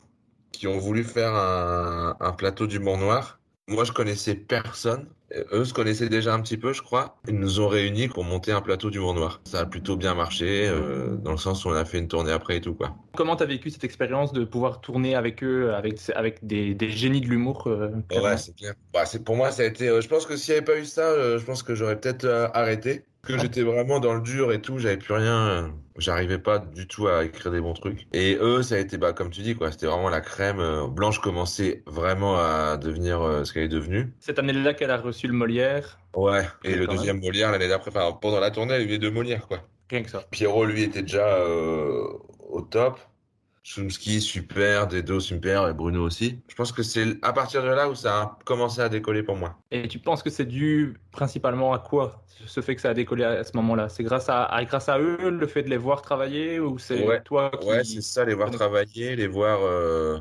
Speaker 3: qui ont voulu faire un, un plateau d'humour noir. Moi, je connaissais personne. Et Eux se connaissaient déjà un petit peu, je crois. Ils nous ont réunis pour monter un plateau d'humour noir. Ça a plutôt bien marché, euh, dans le sens où on a fait une tournée après et tout, quoi.
Speaker 4: Comment tu as vécu cette expérience de pouvoir tourner avec eux, avec, avec des, des génies de l'humour euh,
Speaker 3: Ouais, c'est clair. Bah, c'est pour moi, ça a été. euh, je pense que s'il n'y avait pas eu ça, euh, je pense que j'aurais peut-être euh, arrêté. Que j'étais vraiment dans le dur et tout, j'avais plus rien. J'arrivais pas du tout à écrire des bons trucs. Et eux, ça a été, bah, comme tu dis, quoi, c'était vraiment la crème. euh, Blanche commençait vraiment à devenir euh, ce qu'elle est devenue.
Speaker 4: Cette année-là qu'elle a reçu le Molière,
Speaker 3: Ouais. Et le deuxième Molière l'année d'après, enfin, pendant la tournée, elle a eu les deux Molières, quoi.
Speaker 4: rien que ça.
Speaker 3: Pierrot, lui, était déjà euh, au top. Chomsky, super. Dedo, super. Et Bruno aussi. Je pense que c'est à partir de là où ça a commencé à décoller pour moi.
Speaker 4: Et tu penses que c'est dû principalement à quoi ce fait que ça a décollé à ce moment-là? C'est grâce à, à- grâce à eux, le fait de les voir travailler ou c'est
Speaker 3: Ouais.
Speaker 4: toi qui...
Speaker 3: Ouais, c'est ça, les voir travailler, les voir euh,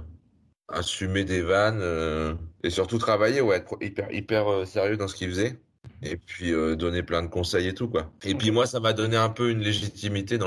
Speaker 3: assumer des vannes euh, et surtout travailler, ouais, être hyper, hyper euh, sérieux dans ce qu'ils faisaient. Et puis euh, donner plein de conseils et tout, quoi. Et puis moi, ça m'a donné un peu une légitimité dans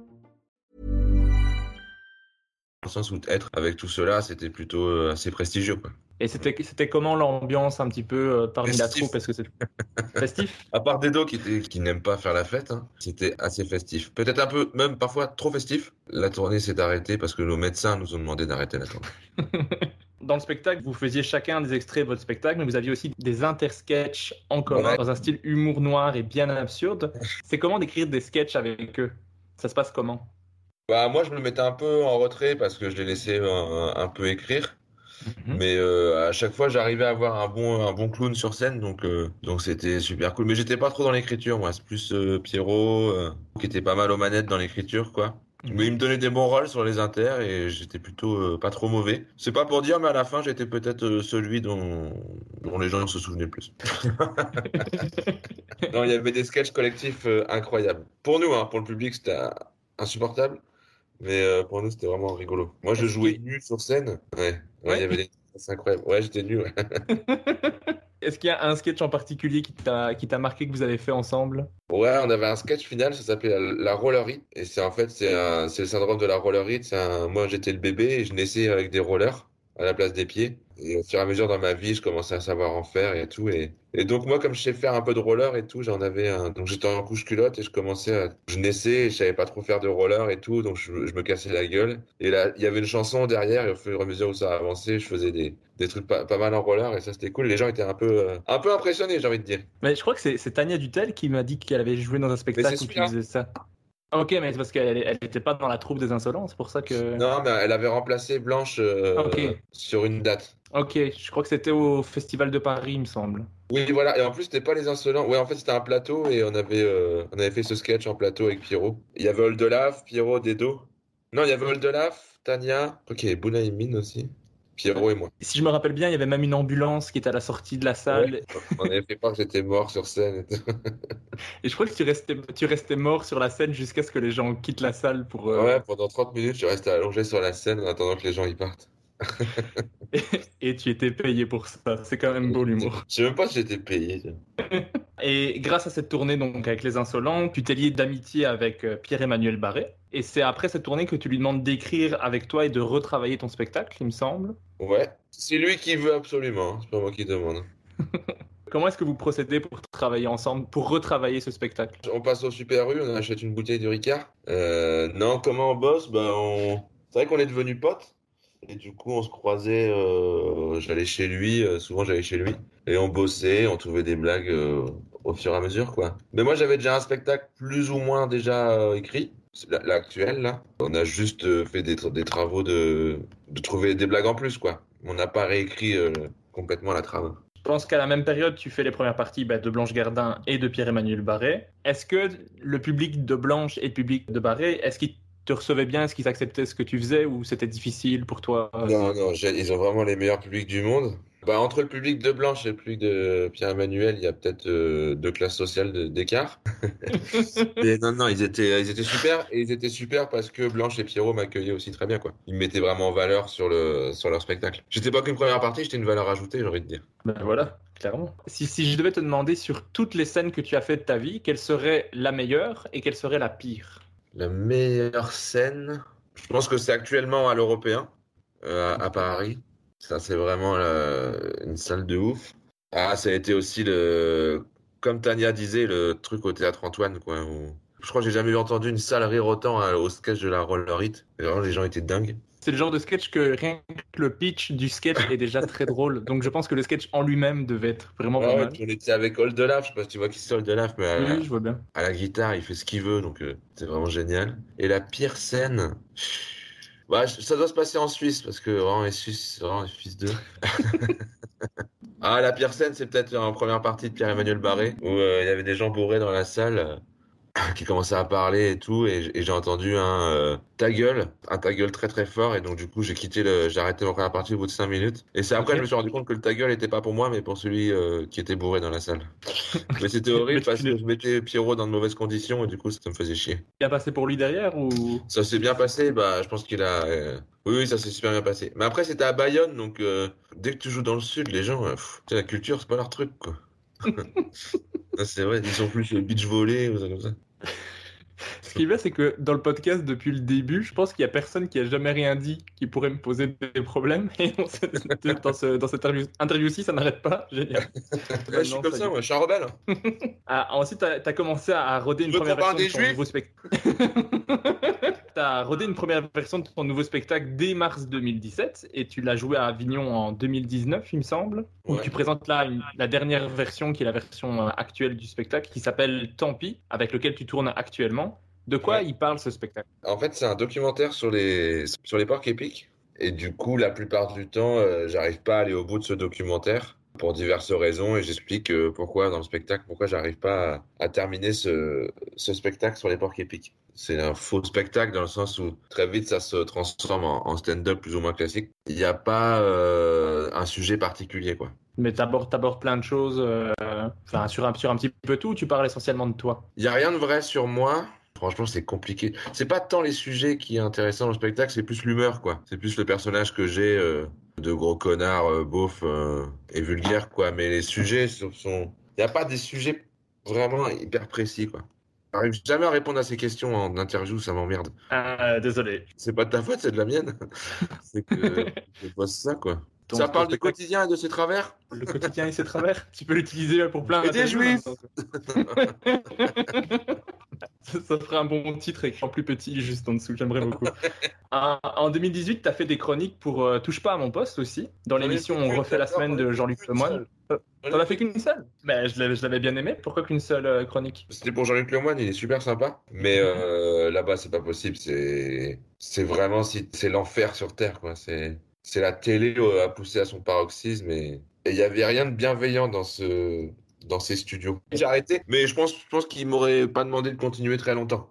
Speaker 3: Dans le sens où être avec tout cela, c'était plutôt euh, assez prestigieux. Quoi.
Speaker 4: Et c'était c'était comment l'ambiance un petit peu euh, parmi la
Speaker 3: Festif.
Speaker 4: troupe? Est-ce que c'est festif?
Speaker 3: À part Dedo qui, qui n'aime pas faire la fête, hein, c'était assez festif. Peut-être un peu, même parfois trop festif. La tournée s'est arrêtée parce que nos médecins nous ont demandé d'arrêter la tournée.
Speaker 4: Dans le spectacle, vous faisiez chacun des extraits de votre spectacle, mais vous aviez aussi des intersketchs en commun
Speaker 3: Ouais.
Speaker 4: dans un style humour noir et bien absurde. C'est comment d'écrire des sketchs avec eux? Ça se passe comment?
Speaker 3: Bah, moi, je me mettais un peu en retrait parce que je les laissais un, un peu écrire.
Speaker 4: Mhm.
Speaker 3: Mais euh, à chaque fois, j'arrivais à avoir un bon, un bon clown sur scène, donc euh, donc c'était super cool. Mais j'étais pas trop dans l'écriture, moi. C'est plus euh, Pierrot euh, qui était pas mal aux manettes dans l'écriture, quoi. Mais il me donnait des bons rôles sur les inters et j'étais plutôt euh, pas trop mauvais. C'est pas pour dire, mais à la fin, j'étais peut-être euh, celui dont, dont les gens se souvenaient le plus. non, il y avait des sketchs collectifs euh, incroyables. Pour nous, hein, pour le public, c'était euh, insupportable. Mais euh, pour nous, c'était vraiment rigolo. Moi, je jouais nu sur scène. Ouais, ouais,
Speaker 4: Ouais.
Speaker 3: il y avait des... C'est incroyable. Ouais, j'étais nu. ouais.
Speaker 4: Est-ce qu'il y a un sketch en particulier qui t'a qui t'a marqué que vous avez fait ensemble?
Speaker 3: Ouais, on avait un sketch final, ça s'appelait la, la rollerie. Et c'est en fait, c'est c'est le syndrome de la rollerie. C'est un, moi, j'étais le bébé et je naissais avec des rollers à la place des pieds. Et au fur et à mesure dans ma vie, je commençais à savoir en faire et tout. Et, et donc, moi, comme je sais faire un peu de roller et tout, j'en avais un. Donc, j'étais en couche culotte et je commençais à. Je naissais et je savais pas trop faire de roller et tout. Donc, je, je me cassais la gueule. Et là, il y avait une chanson derrière et au fur et à mesure où ça avançait, je faisais des, des trucs pas, pas mal en roller et ça, c'était cool. Les gens étaient un peu, euh, un peu impressionnés, j'ai envie de dire.
Speaker 4: Mais je crois que c'est Tania Dutel qui m'a dit qu'elle avait joué dans un spectacle où tu faisais ça. Ok, mais c'est parce qu'elle elle était pas dans la troupe des insolents, c'est pour ça que.
Speaker 3: Non, mais elle avait remplacé Blanche euh, sur une date.
Speaker 4: Ok, je crois que c'était au Festival de Paris, il me semble.
Speaker 3: Oui, voilà. Et en plus, c'était pas les insolents. Ouais, en fait, c'était un plateau et on avait, euh, on avait fait ce sketch en plateau avec Pierrot. Il y avait Oldelaf, Pierrot, Dedo. Non, il y avait Oldelaf, Tania. Ok, Bounaïmine aussi. Pierrot et moi.
Speaker 4: Si je me rappelle bien, il y avait même une ambulance qui était à la sortie de la salle.
Speaker 3: On avait fait croire que j'étais mort sur scène. et tout.
Speaker 4: Et je crois que tu restais, tu restais mort sur la scène jusqu'à ce que les gens quittent la salle pour. euh,
Speaker 3: Ouais, pendant 30 minutes, je restais allongé sur la scène en attendant que les gens y partent.
Speaker 4: Et tu étais payé pour ça. C'est quand même beau l'humour.
Speaker 3: Je sais même pas si j'étais payé.
Speaker 4: Et grâce à cette tournée donc avec les Insolents, tu t'es lié d'amitié avec euh, Pierre-Emmanuel Barré. Et c'est après cette tournée que tu lui demandes d'écrire avec toi et de retravailler ton spectacle, il me semble.
Speaker 3: Ouais. C'est lui qui veut absolument. hein. C'est pas moi qui demande.
Speaker 4: Comment est-ce que vous procédez pour travailler ensemble, pour retravailler ce spectacle?
Speaker 3: On passe au Super U, on achète une bouteille de Ricard. Euh, non, comment on bosse? On... C'est vrai qu'on est devenus potes. Et du coup, on se croisait. euh, J'allais chez lui, euh, souvent j'allais chez lui. Et on bossait, on trouvait des blagues euh, au fur et à mesure, quoi. Mais moi, j'avais déjà un spectacle plus ou moins déjà écrit. L'actuel, là. On a juste euh, fait des, tra- des travaux de... de trouver des blagues en plus, quoi. On n'a pas réécrit euh, complètement la trame.
Speaker 4: Je pense qu'à la même période, tu fais les premières parties bah, de Blanche Gardin et de Pierre-Emmanuel Barré. Est-ce que le public de Blanche et le public de Barré, est-ce qu'ils te recevaient bien? Est-ce qu'ils acceptaient ce que tu faisais ou c'était difficile pour toi?
Speaker 3: Non, non, j'ai- ils ont vraiment les meilleurs publics du monde. Bah, entre le public de Blanche et le public de Pierre-Emmanuel, il y a peut-être euh, deux classes sociales d'écart. Non, non, ils étaient, ils étaient super. Et ils étaient super parce que Blanche et Pierrot m'accueillaient aussi très bien, quoi. Ils me mettaient vraiment en valeur sur, le, sur leur spectacle. J'étais pas qu'une première partie, j'étais une valeur ajoutée, j'ai envie de dire.
Speaker 4: Ben voilà, clairement. Si, si je devais te demander sur toutes les scènes que tu as faites de ta vie, quelle serait la meilleure et quelle serait la pire?
Speaker 3: La meilleure scène, je pense que c'est actuellement à l'Européen, euh, à, à Paris. Ça, c'est vraiment euh, une salle de ouf. Ah, ça a été aussi le, comme Tania disait, le truc au théâtre Antoine, quoi. où- Je crois que j'ai jamais entendu une salle rire autant hein, au sketch de la roller hit. Vraiment, les gens étaient dingues.
Speaker 4: C'est le genre de sketch que rien que le pitch du sketch est déjà très drôle. Donc je pense que le sketch en lui-même devait être vraiment
Speaker 3: Ouais,
Speaker 4: pas mal.
Speaker 3: on était avec Oldelaf, je sais pas si tu vois qui c'est Oldelaf, mais à, la-
Speaker 4: Oui, je vois bien.
Speaker 3: à la guitare, il fait ce qu'il veut, donc euh, c'est vraiment génial. Et la pire scène, bah, ça doit se passer en Suisse, parce que vraiment, les Suisses, vraiment les fils d'eux. Ah, la pire scène, c'est peut-être en première partie de Pierre-Emmanuel Barré, où euh, il y avait des gens bourrés dans la salle. qui commençait à parler et tout, et, j'ai entendu un euh, ta gueule, un ta gueule très très fort, et donc du coup j'ai quitté le, j'ai arrêté ma première partie au bout de 5 minutes. Et c'est après
Speaker 4: Ok.
Speaker 3: je me suis rendu compte que le ta gueule était pas pour moi, mais pour celui euh, qui était bourré dans la salle. mais c'était horrible parce que je mettais Pierrot dans de mauvaises conditions, et du coup ça me faisait chier.
Speaker 4: Bien passé pour lui derrière ou?
Speaker 3: Ça s'est bien passé, bah je pense qu'il a. euh, Oui, oui, ça s'est super bien passé. Mais après c'était à Bayonne, donc euh, dès que tu joues dans le sud, les gens, pff, la culture c'est pas leur truc quoi. C'est vrai, ils sont plus euh, beach volley ou ça comme ça.
Speaker 4: Ce qui est bien, c'est que dans le podcast, depuis le début, je pense qu'il y a personne qui a jamais rien dit qui pourrait me poser des problèmes. Et on dans, ce- dans cette interview- interview-ci, ça n'arrête pas. Génial.
Speaker 3: Ouais, je suis comme
Speaker 4: ça
Speaker 3: ça, moi, je suis un rebelle.
Speaker 4: Ah, ensuite, tu as, commencé à roder une
Speaker 3: veux
Speaker 4: première version
Speaker 3: parle
Speaker 4: de ton
Speaker 3: des
Speaker 4: nouveau spectacle. tu as rodé une première version de ton nouveau spectacle dès mars 2017 et tu l'as joué à Avignon en 2019, il me semble. Où tu présentes là une- la dernière version qui est la version euh, actuelle du spectacle qui s'appelle Tant pis, avec lequel tu tournes actuellement. De quoi
Speaker 3: Ouais.
Speaker 4: il parle ce spectacle?
Speaker 3: En fait, c'est un documentaire sur les, sur les parcs épiques. Et du coup, la plupart du temps, euh, j'arrive pas à aller au bout de ce documentaire pour diverses raisons. Et j'explique euh, pourquoi dans le spectacle, pourquoi j'arrive pas à, à terminer ce, ce spectacle sur les parcs épiques. C'est un faux spectacle dans le sens où très vite ça se transforme en, en stand-up plus ou moins classique. Il n'y a pas euh, un sujet particulier, quoi.
Speaker 4: Mais t'abordes abordes plein de choses, euh, enfin sur un, sur un petit peu tout, ou tu parles essentiellement de toi?
Speaker 3: Il n'y a rien de vrai sur moi. Franchement, c'est compliqué. C'est pas tant les sujets qui est intéressant dans le spectacle, c'est plus l'humeur, quoi. C'est plus le personnage que j'ai euh, de gros connard, euh, beauf euh, et vulgaire, quoi. Mais les sujets sont... sont- Il n'y a pas des sujets vraiment hyper précis, quoi. J'arrive jamais à répondre à ces questions en interview, ça m'emmerde.
Speaker 4: Ah, Désolé.
Speaker 3: C'est pas de ta faute, c'est de la mienne. c'est que je pose ça, quoi.
Speaker 4: Ton-
Speaker 3: ça parle du quotidien et de ses travers
Speaker 4: Le quotidien et ses travers, tu peux l'utiliser pour plein
Speaker 3: Et des juifs.
Speaker 4: ça, ça ferait un bon titre écrit en plus petit juste en dessous, j'aimerais beaucoup. En, en 2018, tu as fait des chroniques pour euh, Touche pas à mon poste aussi, dans l'émission On refait la semaine de Jean-Luc
Speaker 3: seule.
Speaker 4: Euh, T'en as
Speaker 3: fait
Speaker 4: qu'une seule? Mais je l'avais bien aimé, pourquoi qu'une seule euh, chronique?
Speaker 3: C'était pour Jean-Luc Lemoyne, il est super sympa. Mais euh, là-bas, c'est pas possible. C'est, vraiment, c'est l'enfer sur Terre, quoi. C'est, c'est la télé euh, à pousser à son paroxysme et il y avait rien de bienveillant dans ce, dans ces studios. J'ai arrêté, mais je pense, je pense qu'il m'aurait pas demandé de continuer très longtemps.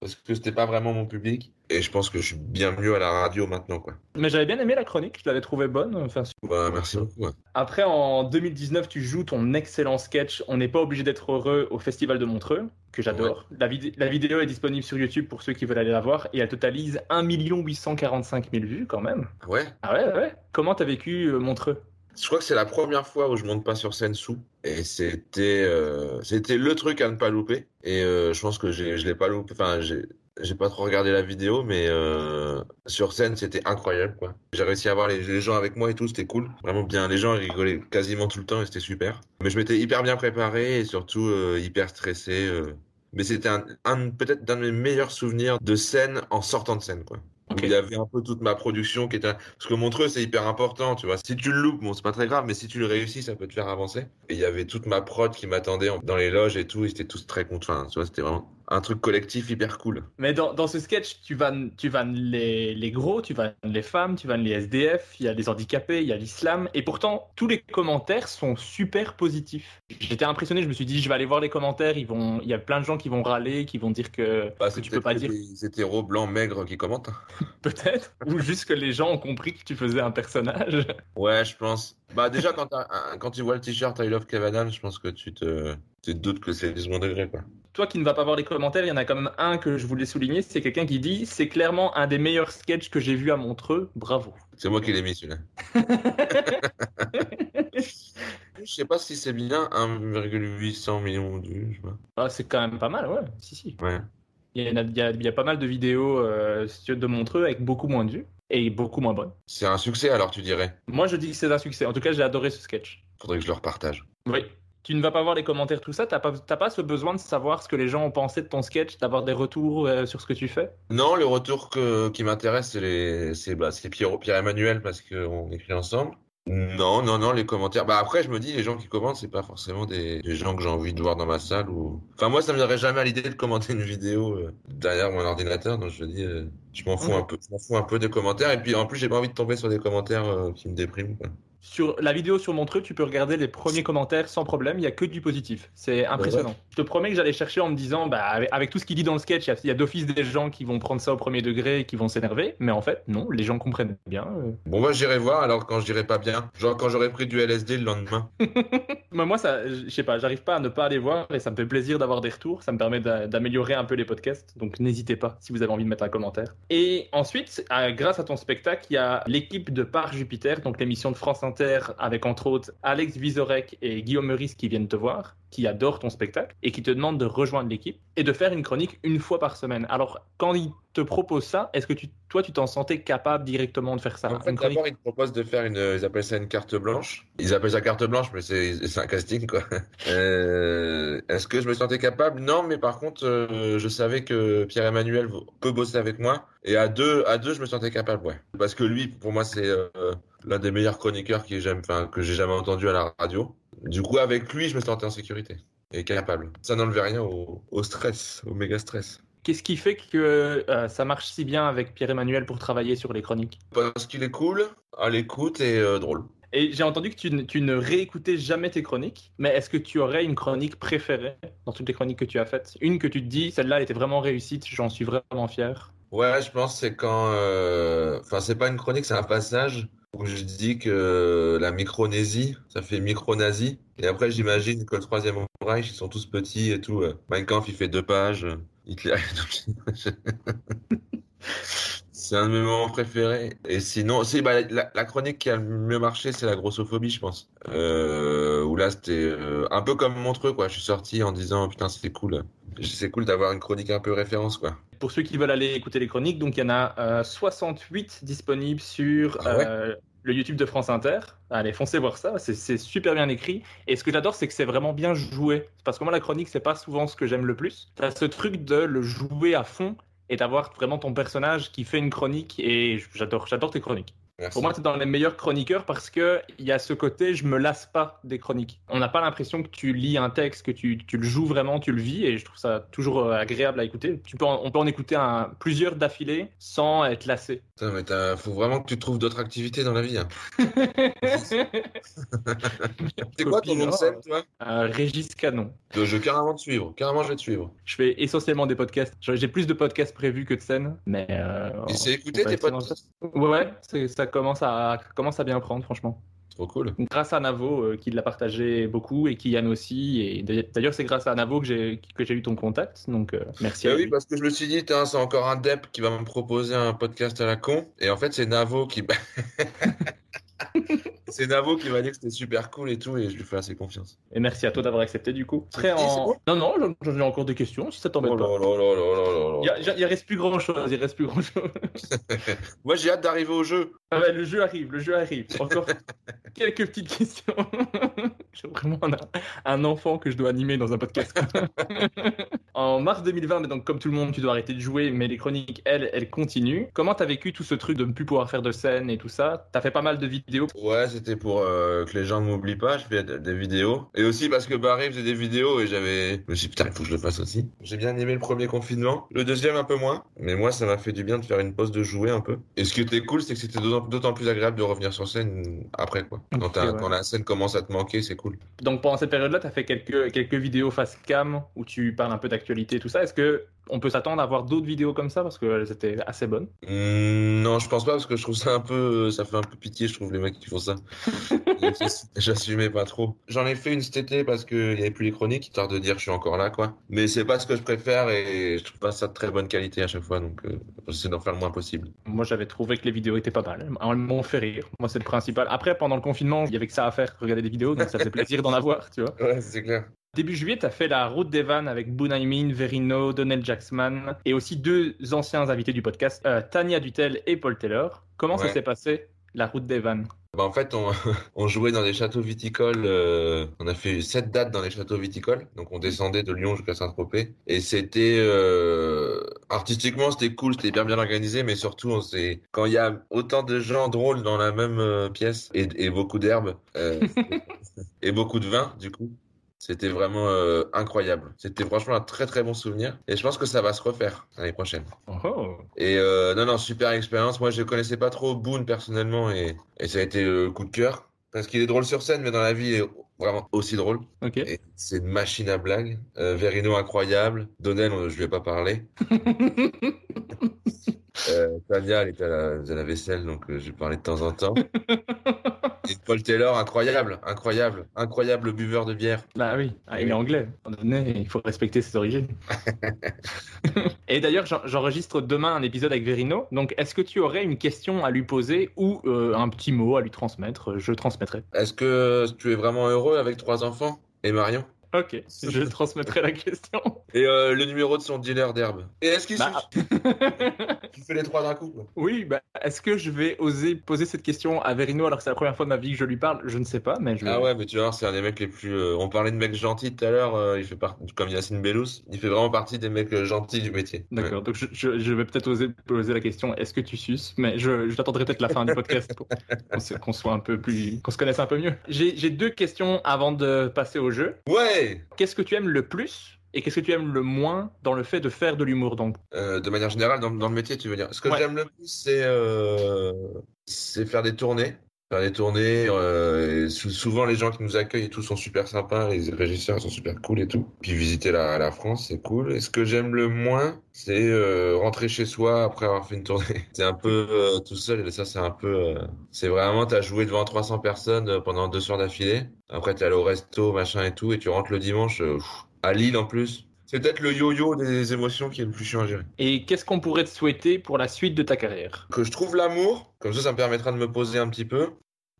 Speaker 3: Parce que c'était pas vraiment mon public. Et je pense que je suis bien mieux à la radio maintenant, quoi.
Speaker 4: Mais j'avais bien aimé la chronique, je l'avais trouvée bonne. Enfin,
Speaker 3: Bah, merci beaucoup. ouais.
Speaker 4: Après, en 2019, tu joues ton excellent sketch On n'est pas obligé d'être heureux au Festival de Montreux, que j'adore. La, vid- la vidéo est disponible sur YouTube pour ceux qui veulent aller la voir et elle totalise 1 845 000 vues quand même.
Speaker 3: Ouais.
Speaker 4: Ah ouais, ouais. Comment t'as vécu euh, Montreux?
Speaker 3: Je crois que c'est la première fois où je monte pas sur scène sous. Et c'était euh, c'était le truc à ne pas louper. Et euh, je pense que je l'ai pas loupé. Enfin, j'ai, pas trop regardé la vidéo, mais euh, sur scène, c'était incroyable, quoi. J'ai réussi à avoir les, gens avec moi et tout, c'était cool. Vraiment bien. Les gens rigolaient quasiment tout le temps et c'était super. Mais je m'étais hyper bien préparé et surtout hyper stressé. Mais c'était un, un peut-être d'un de mes meilleurs souvenirs de scène en sortant de scène, quoi. Où il y avait un peu toute ma production qui était. Parce que Montreux, c'est hyper important, tu vois. Si tu le loupes, bon, c'est pas très grave, mais si tu le réussis, ça peut te faire avancer. Et il y avait toute ma prod qui m'attendait en- dans les loges et tout. Ils étaient tous très contents. Enfin, tu vois, c'était vraiment un truc collectif hyper cool.
Speaker 4: Mais dans, dans ce sketch, tu vannes, tu vannes les, les gros, tu vannes les femmes, tu vannes les SDF, il y a les handicapés, il y a l'islam. Et pourtant, tous les commentaires sont super positifs. J'étais impressionné, je me suis dit, je vais aller voir les commentaires. Ils vont, il y a plein de gens qui vont râler, qui vont dire que,
Speaker 3: Bah,
Speaker 4: que tu peux pas
Speaker 3: peut-être
Speaker 4: dire
Speaker 3: les hétéros blancs maigres qui commentent.
Speaker 4: peut-être, ou juste que les gens ont compris que tu faisais un personnage.
Speaker 3: Ouais, je pense. Bah, déjà, quand, quand tu vois le t-shirt I love Kevin Adams, je pense que tu te, tu te doutes que c'est du second degré, quoi.
Speaker 4: Toi qui ne vas pas voir les commentaires, il y en a quand même un que je voulais souligner, c'est quelqu'un qui dit c'est clairement un des meilleurs sketchs que j'ai vu à Montreux, bravo.
Speaker 3: C'est moi qui l'ai mis, celui-là. Je sais pas si c'est bien 1,800 millions de vues, je.
Speaker 4: Ah, c'est quand même pas mal, ouais, si, si.
Speaker 3: Ouais.
Speaker 4: Il y, a, il y a- il y a pas mal de vidéos euh, de Montreux avec beaucoup moins de vues et beaucoup moins bonnes.
Speaker 3: C'est un succès, alors tu dirais?
Speaker 4: Moi, je dis que c'est un succès. En tout cas, j'ai adoré ce sketch.
Speaker 3: Faudrait que je le repartage.
Speaker 4: Oui. Tu ne vas pas voir les commentaires, tout ça. T'as pas, pas ce besoin de savoir ce que les gens ont pensé de ton sketch, d'avoir des retours euh, sur ce que tu fais?
Speaker 3: Non, le retour que, qui m'intéresse, c'est les, c'est, bah, c'est Pierre, Pierre-Emmanuel parce qu'on écrit ensemble. Non, non, non, les commentaires. Bah après, je me dis, les gens qui commentent, c'est pas forcément des, des gens que j'ai envie de voir dans ma salle ou. Enfin, moi, ça me viendrait jamais à l'idée de commenter une vidéo euh, derrière mon ordinateur, donc je me dis, euh, je m'en fous
Speaker 4: Ok.
Speaker 3: un peu, je m'en fous un peu des commentaires. Et puis, en plus, j'ai pas envie de tomber sur des commentaires qui me dépriment. quoi.
Speaker 4: Sur la vidéo sur mon truc, tu peux regarder les premiers commentaires sans problème. Il y a que du positif. C'est impressionnant. Je te promets que j'allais chercher en me disant, bah, avec, avec tout ce qu'il dit dans le sketch, il y a- d'office des gens qui vont prendre ça au premier degré et qui vont s'énerver. Mais en fait, non, les gens comprennent bien. euh.
Speaker 3: Bon, moi, j'irai voir alors quand je dirai pas bien. Genre quand j'aurai pris du LSD le lendemain.
Speaker 4: Mais moi, ça, je sais pas, j'arrive pas à ne pas aller voir et ça me fait plaisir d'avoir des retours. Ça me permet d'a- d'améliorer un peu les podcasts. Donc n'hésitez pas si vous avez envie de mettre un commentaire. Et ensuite, euh, grâce à ton spectacle, il y a l'équipe de Par Jupiter, donc l'émission de France Inter avec entre autres Alex Vizorek et Guillaume Meurice qui viennent te voir, qui adorent ton spectacle et qui te demandent de rejoindre l'équipe et de faire une chronique une fois par semaine. Alors, quand ils te proposent ça, est-ce que tu, toi, tu t'en sentais capable directement de faire ça?
Speaker 3: En fait,
Speaker 4: chronique?
Speaker 3: d'abord, ils te proposent de faire une. Ils appellent ça une carte blanche. Ils appellent ça carte blanche, mais c'est c'est un casting, quoi. Euh, Est-ce que je me sentais capable? Non, mais par contre, euh, je savais que Pierre-Emmanuel peut bosser avec moi. Et à deux, à deux, je me sentais capable, ouais. Parce que lui, pour moi, c'est euh, l'un des meilleurs chroniqueurs que j'ai jamais entendu à la radio. Du coup, avec lui, je me sentais en sécurité et capable. Ça n'enlevait rien au, au stress, au méga stress.
Speaker 4: Qu'est-ce qui fait que euh, ça marche si bien avec Pierre-Emmanuel pour travailler sur les chroniques?
Speaker 3: Parce qu'il est cool, à l'écoute et euh, drôle.
Speaker 4: Et j'ai entendu que tu, ne- tu ne réécoutais jamais tes chroniques, mais est-ce que tu aurais une chronique préférée dans toutes les chroniques que tu as faites? Une que tu te dis, celle-là elle était vraiment réussite, j'en suis vraiment fier.
Speaker 3: Ouais, je pense que c'est quand. euh, Enfin, c'est pas une chronique, c'est un passage où je dis que la Micronésie, ça fait micronazie. Et après, j'imagine que le Troisième Reich, ils sont tous petits et tout. euh. Mein Kampf, il fait deux pages. Hitler. C'est un de mes moments préférés. Et sinon, si, bah, la, la chronique qui a le mieux marché, c'est la grossophobie, je pense. Euh, où là, c'était euh, un peu comme Montreux, quoi. Je suis sorti en disant, putain, c'est cool. C'est cool d'avoir une chronique un peu référence, quoi.
Speaker 4: Pour ceux qui veulent aller écouter les chroniques, donc il y en a euh, 68 disponibles sur
Speaker 3: Ah ouais?
Speaker 4: euh, le YouTube de France Inter. Allez, foncez voir ça, c'est- c'est super bien écrit. Et ce que j'adore, c'est que c'est vraiment bien joué. Parce que moi, la chronique, c'est pas souvent ce que j'aime le plus. T'as ce truc de le jouer à fond et d'avoir vraiment ton personnage qui fait une chronique. Et j'adore, j'adore tes chroniques. Pour moi, tu es dans les meilleurs chroniqueurs parce que il y a ce côté, je me lasse pas des chroniques. On n'a pas l'impression que tu lis un texte, que tu, tu le joues vraiment, tu le vis, et je trouve ça toujours euh, agréable à écouter. Tu peux en- on peut en écouter un, plusieurs d'affilée sans être lassé.
Speaker 3: Putain, mais faut vraiment que tu trouves d'autres activités dans la vie. hein. C'est quoi ton nom de scène, toi?
Speaker 4: Euh, Régis Canon.
Speaker 3: Je vais carrément te suivre. Carrément, je vais te suivre.
Speaker 4: Je fais essentiellement des podcasts. J'ai plus de podcasts prévus que de scènes, mais. Euh,
Speaker 3: Et c'est
Speaker 4: va
Speaker 3: tes podcasts?
Speaker 4: Ouais, ouais, c'est- ça commence à, commence à bien prendre, franchement.
Speaker 3: Trop cool.
Speaker 4: Grâce à Navo euh, qui l'a partagé beaucoup et Kian aussi. Et d'ailleurs, c'est grâce à Navo que j'ai que j'ai eu ton contact. Donc, euh, merci
Speaker 3: Bah
Speaker 4: à
Speaker 3: oui,
Speaker 4: lui.
Speaker 3: parce que je me suis dit, c'est encore un dep qui va me proposer un podcast à la con. Et en fait, c'est Navo qui. c'est Navo qui m'a dit que c'était super cool et tout, et je lui fais assez confiance.
Speaker 4: Et merci à toi d'avoir accepté du coup.
Speaker 3: C'est
Speaker 4: en...
Speaker 3: bon
Speaker 4: Non, non, j'en- j'en ai encore des questions si ça t'embête
Speaker 3: Oh
Speaker 4: pas.
Speaker 3: là.
Speaker 4: Il, reste plus grand chose, il reste plus grand chose.
Speaker 3: Moi, j'ai hâte d'arriver au jeu.
Speaker 4: Ah ouais, le jeu arrive, le jeu arrive. Encore quelques petites questions. J'ai vraiment un, un enfant que je dois animer dans un podcast. en mars 2020, mais donc comme tout le monde, tu dois arrêter de jouer, mais les chroniques, elles, elles continuent. Comment t'as vécu tout ce truc de ne plus pouvoir faire de scène et tout ça? T'as fait pas mal de vidéos.
Speaker 3: Ouais, c'était pour euh, que les gens ne m'oublient pas. Je fais de- des vidéos. Et aussi parce que Barry faisait des vidéos et j'avais. Je me suis dit, putain, il faut que je le fasse aussi. J'ai bien aimé le premier confinement. Le deuxième, un peu moins. Mais moi, ça m'a fait du bien de faire une pause de jouer un peu. Et ce qui était cool, c'est que c'était d'autant plus agréable de revenir sur scène après, quoi. Quand, t'as-
Speaker 4: ouais.
Speaker 3: quand la scène commence à te manquer, c'est cool.
Speaker 4: Donc pendant cette période-là, t'as fait quelques, quelques vidéos face cam où tu parles un peu d'actualité et tout ça. Est-ce que on peut s'attendre à voir d'autres vidéos comme ça parce qu'elles étaient assez bonnes
Speaker 3: Hum, non, je pense pas parce que je trouve ça un peu, ça fait un peu pitié, je trouve les mecs qui font ça. J'assumais pas trop. J'en ai fait une cet été parce qu'il y avait plus les chroniques, histoire de dire je suis encore là, quoi. Mais c'est pas ce que je préfère et je trouve pas ça de très bonne qualité à chaque fois, donc euh, j'essaie d'en faire le moins possible.
Speaker 4: Moi, j'avais trouvé que les vidéos étaient pas mal. Elles m'ont fait rire. Moi, c'est le principal. Après, pendant le confinement, il y avait que ça à faire, regarder des vidéos, donc ça faisait plaisir d'en avoir, tu vois.
Speaker 3: Ouais, c'est clair.
Speaker 4: Début juillet, tu as fait la route des vannes avec Bunaimin, Verino, Donnell Jacksman et aussi deux anciens invités du podcast, euh, Tania Dutel et Paul Taylor. Comment ça s'est passé, la route des vannes
Speaker 3: Bah, en fait, on, jouait dans des châteaux viticoles. euh, on a fait sept dates dans les châteaux viticoles. Donc, on descendait de Lyon jusqu'à Saint-Tropez. Et c'était euh, artistiquement, c'était cool, c'était bien bien organisé, mais surtout, quand il y a autant de gens drôles dans la même euh, pièce et, et beaucoup d'herbes et beaucoup de vin, du coup. C'était vraiment euh, incroyable. C'était franchement un très très bon souvenir. Et je pense que ça va se refaire l'année prochaine.
Speaker 4: Oh.
Speaker 3: Et euh, non, non, super expérience. Moi, je connaissais pas trop Boone personnellement et, et ça a été le coup de cœur parce qu'il est drôle sur scène, mais dans la vie, il est vraiment aussi drôle.
Speaker 4: Ok.
Speaker 3: Et c'est une machine à blagues. Euh, Verino incroyable. Donnel, on- je lui ai pas parlé. Euh, Tania, elle était à la, à la vaisselle, donc euh, je lui parlais de temps en temps. Et Paul Taylor, incroyable, incroyable, incroyable buveur de bière.
Speaker 4: Bah oui, ah, il est anglais. Il faut respecter ses origines. Et d'ailleurs, j'en- j'enregistre demain un épisode avec Verino. Donc, est-ce que tu aurais une question à lui poser ou euh, un petit mot à lui transmettre? Je transmettrai.
Speaker 3: Est-ce que tu es vraiment heureux avec trois enfants? Et Marion?
Speaker 4: Ok, je transmettrai la question.
Speaker 3: Et euh, le numéro de son dealer d'herbe. Et est-ce qu'il
Speaker 4: Bah,
Speaker 3: suffit Tu fais les trois d'un coup quoi.
Speaker 4: Oui, bah, est-ce que je vais oser poser cette question à Verino alors que c'est la première fois de ma vie que je lui parle? Je ne sais pas, mais je.
Speaker 3: Ah ouais, mais tu vois, c'est un des mecs les plus. euh, on parlait de mecs gentils tout à l'heure. euh, il fait partie, comme Yacine Bellous, il fait vraiment partie des mecs euh, gentils du métier.
Speaker 4: D'accord, donc je, je- je vais peut-être oser poser la question est-ce que tu suces? Mais je, je t'attendrai peut-être la fin du podcast pour qu'on se, qu'on soit un peu plus. qu'on se connaisse un peu mieux. J'ai j'ai deux questions avant de passer au jeu.
Speaker 3: Ouais.
Speaker 4: Qu'est-ce que tu aimes le plus et qu'est-ce que tu aimes le moins dans le fait de faire de l'humour donc?
Speaker 3: Euh, de manière générale, dans, dans le métier, tu veux dire. Ce que
Speaker 4: Ouais.
Speaker 3: j'aime le plus, c'est euh, c'est faire des tournées. Faire des tournées. euh, souvent, les gens qui nous accueillent et tout sont super sympas. Les régisseurs sont super cool et tout. Puis visiter la, la France, c'est cool. Et ce que j'aime le moins, c'est euh, rentrer chez soi après avoir fait une tournée. C'est un peu euh, tout seul. Et ça, c'est un peu. c'est vraiment, t'as joué devant 300 personnes pendant deux soirs d'affilée. Après, t'es allé au resto, machin et tout. Et tu rentres le dimanche à Lille en plus. C'est peut-être le yo-yo des émotions qui est le plus chiant à gérer.
Speaker 4: Et qu'est-ce qu'on pourrait te souhaiter pour la suite de ta carrière?
Speaker 3: Que je trouve l'amour, comme ça, ça me permettra de me poser un petit peu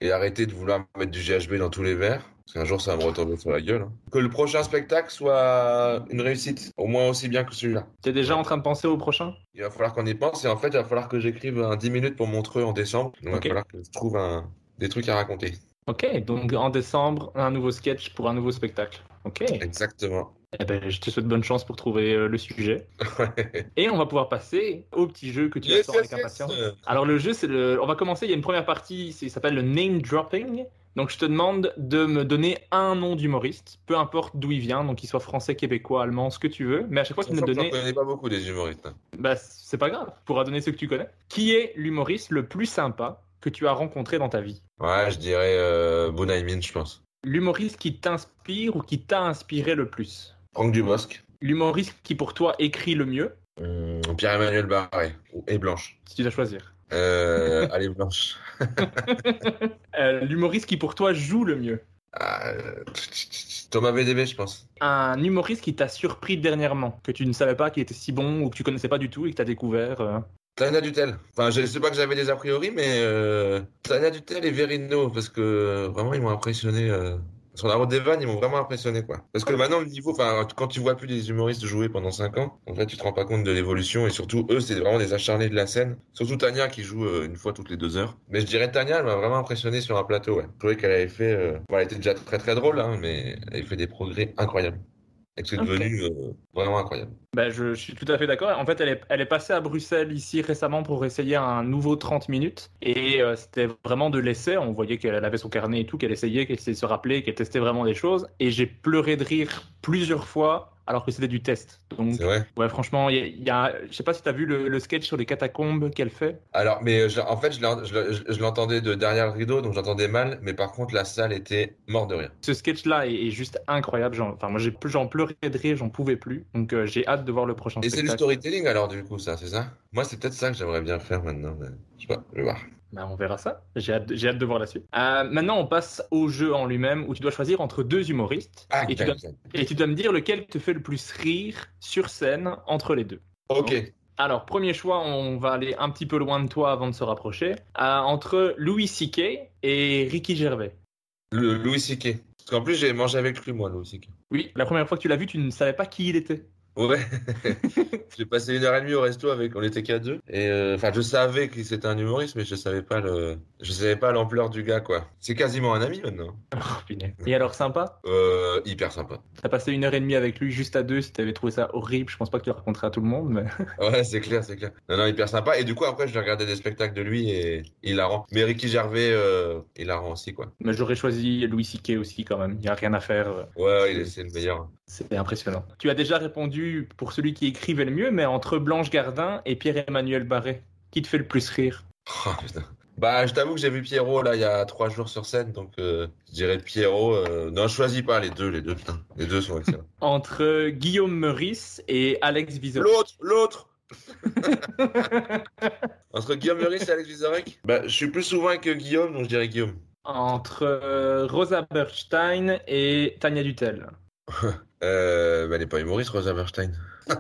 Speaker 3: et arrêter de vouloir mettre du GHB dans tous les verres. Parce qu'un jour, ça va me retomber sur la gueule. hein. Que le prochain spectacle soit une réussite, au moins aussi bien que celui-là.
Speaker 4: T'es déjà en train de penser au prochain?
Speaker 3: Il va falloir qu'on y pense et en fait, il va falloir que j'écrive un 10 minutes pour Montreux en décembre. Donc, il va falloir que je trouve un... des trucs à raconter.
Speaker 4: Ok, donc en décembre, un nouveau sketch pour un nouveau spectacle. Ok.
Speaker 3: Exactement.
Speaker 4: Eh ben, je te souhaite bonne chance pour trouver euh, le sujet.
Speaker 3: Ouais.
Speaker 4: Et on va pouvoir passer au petit jeu que tu
Speaker 3: Yes,
Speaker 4: attends
Speaker 3: yes,
Speaker 4: avec
Speaker 3: yes.
Speaker 4: impatience. Alors le jeu, c'est le. On va commencer. Il y a une première partie, ça s'appelle le name dropping. Donc je te demande de me donner un nom d'humoriste, peu importe d'où il vient, donc qu'il soit français, québécois, allemand, ce que tu veux. Mais à chaque fois, tu me donner,
Speaker 3: J'en connais pas beaucoup des humoristes. hein.
Speaker 4: bah c'est pas grave. Tu pourras donner ceux que tu connais. Qui est l'humoriste le plus sympa que tu as rencontré dans ta vie?
Speaker 3: Ouais, je dirais euh, Bunaimin, je pense.
Speaker 4: L'humoriste qui t'inspire ou qui t'a inspiré le plus?
Speaker 3: Franck Dubosc.
Speaker 4: L'humoriste qui pour toi écrit le mieux,
Speaker 3: Hum, Pierre-Emmanuel Barré. Et Blanche.
Speaker 4: si tu dois choisir.
Speaker 3: Euh, allez, Blanche.
Speaker 4: Euh, L'humoriste qui pour toi joue le mieux.
Speaker 3: Euh, Thomas VDB, je pense.
Speaker 4: Un humoriste qui t'a surpris dernièrement, que tu ne savais pas qu'il était si bon ou que tu connaissais pas du tout et que tu as découvert. euh.
Speaker 3: Tania Dutel. Enfin, je sais pas que j'avais des a priori, mais Tania Dutel et Verino, parce que vraiment, ils m'ont impressionné. Sur la route des vannes, ils m'ont vraiment impressionné, quoi. Parce que maintenant, le niveau, enfin, quand tu vois plus des humoristes jouer pendant 5 ans, en fait, tu te rends pas compte de l'évolution et surtout, eux, c'est vraiment des acharnés de la scène. Surtout Tania qui joue euh, une fois toutes les deux heures. Mais je dirais Tania, elle m'a vraiment impressionné sur un plateau, ouais. Je trouvais qu'elle avait fait, euh... bon, elle était déjà très très drôle, hein, mais elle avait fait des progrès incroyables. Et que c'est devenu euh, vraiment incroyable.
Speaker 4: Ben, je, je suis tout à fait d'accord. En fait, elle est, elle est passée à Bruxelles ici récemment pour essayer un nouveau 30 minutes. Et euh, c'était vraiment de l'essai. On voyait qu'elle avait son carnet et tout, qu'elle essayait, qu'elle essayait de se rappeler, qu'elle testait vraiment des choses. Et j'ai pleuré de rire plusieurs fois alors que c'était du test. Donc,
Speaker 3: C'est vrai.
Speaker 4: ouais, franchement, il y a, il y a- je sais pas si tu as vu le, le sketch sur les catacombes qu'elle fait.
Speaker 3: Alors, mais euh, je- en fait, je l'en- je l'en- je l'entendais de derrière le rideau, donc j'entendais mal, mais par contre, la salle était morte de rire.
Speaker 4: Ce sketch-là est, est juste incroyable. Enfin, moi, j'en pleurais de rire, j'en pouvais plus. Donc, euh, j'ai hâte de voir le prochain
Speaker 3: Et c'est du storytelling alors, du coup, ça, c'est ça? Moi, c'est peut-être ça que j'aimerais bien faire maintenant, mais je sais pas, je vais voir.
Speaker 4: Ben, on verra ça. J'ai hâte, j'ai hâte de voir la suite. Euh, maintenant, on passe au jeu en lui-même où tu dois choisir entre deux humoristes
Speaker 3: Ah,
Speaker 4: et, tu dois, et tu dois me dire lequel te fait le plus rire sur scène entre les deux.
Speaker 3: Ok.
Speaker 4: Alors, premier choix, on va aller un petit peu loin de toi avant de se rapprocher. Euh, entre Louis C.K. et Ricky Gervais.
Speaker 3: Le Louis C.K. Parce qu'en plus, j'ai mangé avec lui, moi, Louis C.K.
Speaker 4: Oui, la première fois que tu l'as vu, tu ne savais pas qui il était.
Speaker 3: Ouais. j'ai passé une heure et demie au resto avec, on était qu'à deux. Et, euh, enfin, je savais que c'était un humoriste, mais je savais pas le, je savais pas l'ampleur du gars, quoi. C'est quasiment un ami maintenant.
Speaker 4: Oh. Et alors, sympa?
Speaker 3: Euh, hyper sympa.
Speaker 4: T'as passé une heure et demie avec lui juste à deux. Si t'avais trouvé ça horrible, je pense pas que tu le raconteras à tout le monde, mais.
Speaker 3: Ouais, c'est clair, c'est clair. Non, non, hyper sympa. Et du coup, après, je regardais des spectacles de lui et il la rend. Mais Ricky Gervais, euh, il la rend aussi, quoi.
Speaker 4: mais j'aurais choisi Louis C.K. aussi quand même. Il y a rien à faire.
Speaker 3: Ouais, ouais, il est- c'est le meilleur.
Speaker 4: C'était impressionnant. Tu as déjà répondu pour celui qui écrivait le mieux, mais entre Blanche Gardin et Pierre-Emmanuel Barré, qui te fait le plus rire?
Speaker 3: Oh, putain. Bah, je t'avoue que j'ai vu Pierrot là il y a trois jours sur scène, donc euh, je dirais Pierrot. euh, Non, je choisis pas les deux, les deux, putain. Les deux sont excellents.
Speaker 4: Entre Guillaume Meurice et Alex Vizorek.
Speaker 3: L'autre, l'autre Entre Guillaume Meurice et Alex Vizorek Bah, je suis plus souvent avec Guillaume, donc je dirais Guillaume.
Speaker 4: Entre euh, Rosa Berstein et Tania Dutel.
Speaker 3: Euh, bah, elle est pas humoriste, Rosa Berstein.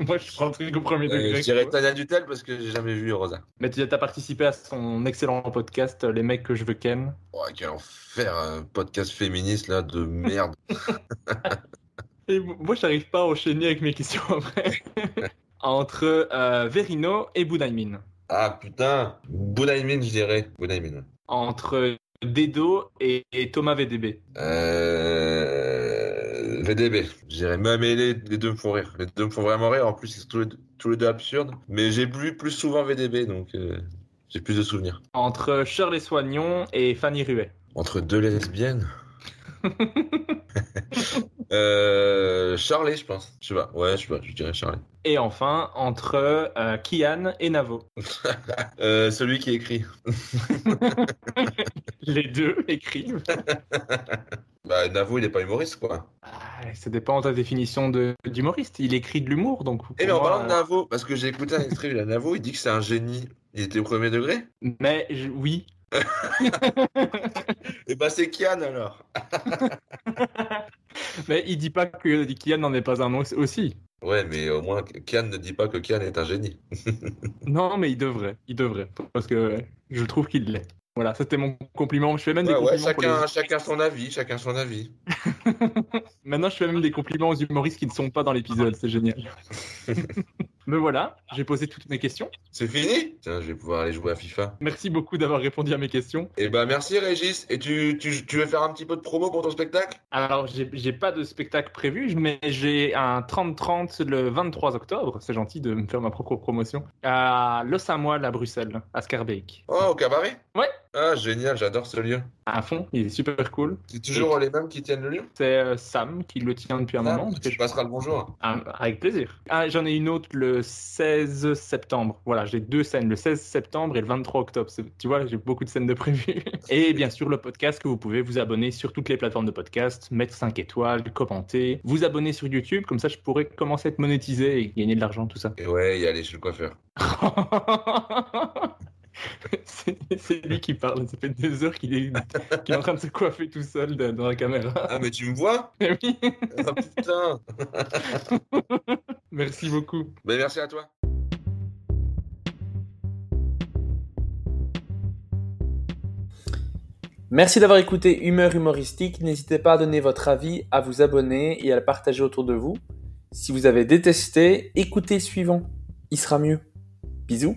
Speaker 4: Moi, je prends le truc au premier
Speaker 3: Euh,
Speaker 4: degré.
Speaker 3: je dirais Tania Dutel parce que j'ai jamais vu Rosa.
Speaker 4: Mais tu as participé à son excellent podcast, Les mecs que je veux ken.
Speaker 3: Oh, quel enfer, un podcast féministe là de merde.
Speaker 4: Et moi, je n'arrive pas à enchaîner avec mes questions après. Entre euh, Verino et Boudaimin.
Speaker 3: Ah putain, Bounaimin, je dirais. Bounaimin.
Speaker 4: Entre Dedo et, et Thomas VDB.
Speaker 3: Euh... VDB, je dirais. Même les, les deux me font rire. Les deux me font vraiment rire. En plus, ils sont tous les deux, tous les deux absurdes. Mais j'ai plus, plus souvent VDB, donc euh, j'ai plus de souvenirs.
Speaker 4: Entre Shirley Soignon et Fanny Ruet.
Speaker 3: Entre deux lesbiennes euh... Charlie, je pense. Je sais pas. Ouais, je sais pas. Je dirais Charlie.
Speaker 4: Et enfin, entre euh, Kian et Navo.
Speaker 3: Euh, celui qui écrit.
Speaker 4: Les deux écrivent.
Speaker 3: Bah, Navo, il est pas humoriste, quoi.
Speaker 4: Ah, Ça dépend de ta définition de- d'humoriste. Il écrit de l'humour, donc.
Speaker 3: Et mais en parlant de
Speaker 4: euh,
Speaker 3: Navo, parce que j'ai écouté un extrait de Navo, il dit que c'est un génie. Il était au premier degré?
Speaker 4: Mais je- oui.
Speaker 3: Et bah, c'est Kian alors.
Speaker 4: Mais il dit pas que Kian n'en est pas un au- aussi.
Speaker 3: Ouais, mais au moins, Kian ne dit pas que Kian est un génie.
Speaker 4: Non, mais il devrait. Il devrait. Parce que je trouve qu'il l'est. Voilà, c'était mon compliment. Je fais même des
Speaker 3: ouais,
Speaker 4: compliments pour
Speaker 3: chacun,
Speaker 4: les-
Speaker 3: chacun son avis, chacun son avis.
Speaker 4: Maintenant, je fais même des compliments aux humoristes qui ne sont pas dans l'épisode. C'est génial. Mais voilà, j'ai posé toutes mes questions.
Speaker 3: C'est fini Tiens, je vais pouvoir aller jouer à FIFA.
Speaker 4: Merci beaucoup d'avoir répondu à mes questions.
Speaker 3: Et bah, merci Régis. Et tu, tu, tu veux faire un petit peu de promo pour ton spectacle?
Speaker 4: Alors, j'ai j'ai pas de spectacle prévu, mais j'ai un 30-30 le 23 octobre. C'est gentil de me faire ma propre promotion. À Los Amois, à Bruxelles, à Scarbeck.
Speaker 3: Oh, au cabaret?
Speaker 4: Ouais.
Speaker 3: Ah, génial, j'adore ce lieu.
Speaker 4: À fond, il est super cool.
Speaker 3: C'est toujours les mêmes qui tiennent le lieu?
Speaker 4: C'est euh, Sam qui le tient depuis un
Speaker 3: Ah,
Speaker 4: moment.
Speaker 3: Tu passeras le bonjour.
Speaker 4: Ah, avec plaisir. Ah, j'en ai une autre le 16 septembre. Voilà, j'ai deux scènes, le 16 septembre et le 23 octobre. Tu vois, j'ai beaucoup de scènes de prévues. Et bien sûr, le podcast que vous pouvez vous abonner sur toutes les plateformes de podcast, mettre 5 étoiles, commenter, vous abonner sur YouTube, comme ça je pourrais commencer à être monétisé et gagner de l'argent, tout ça.
Speaker 3: Et ouais, y aller chez le coiffeur.
Speaker 4: c'est lui qui parle, ça fait deux heures qu'il est, qu'il est en train de se coiffer tout seul de- dans la caméra.
Speaker 3: Ah, mais tu me vois?
Speaker 4: Eh oui.
Speaker 3: Ah, putain
Speaker 4: Merci beaucoup.
Speaker 3: Mais merci à toi.
Speaker 2: Merci d'avoir écouté Humeur Humoristique. N'hésitez pas à donner votre avis, à vous abonner et à le partager autour de vous. Si vous avez détesté, écoutez le suivant. Il sera mieux. Bisous.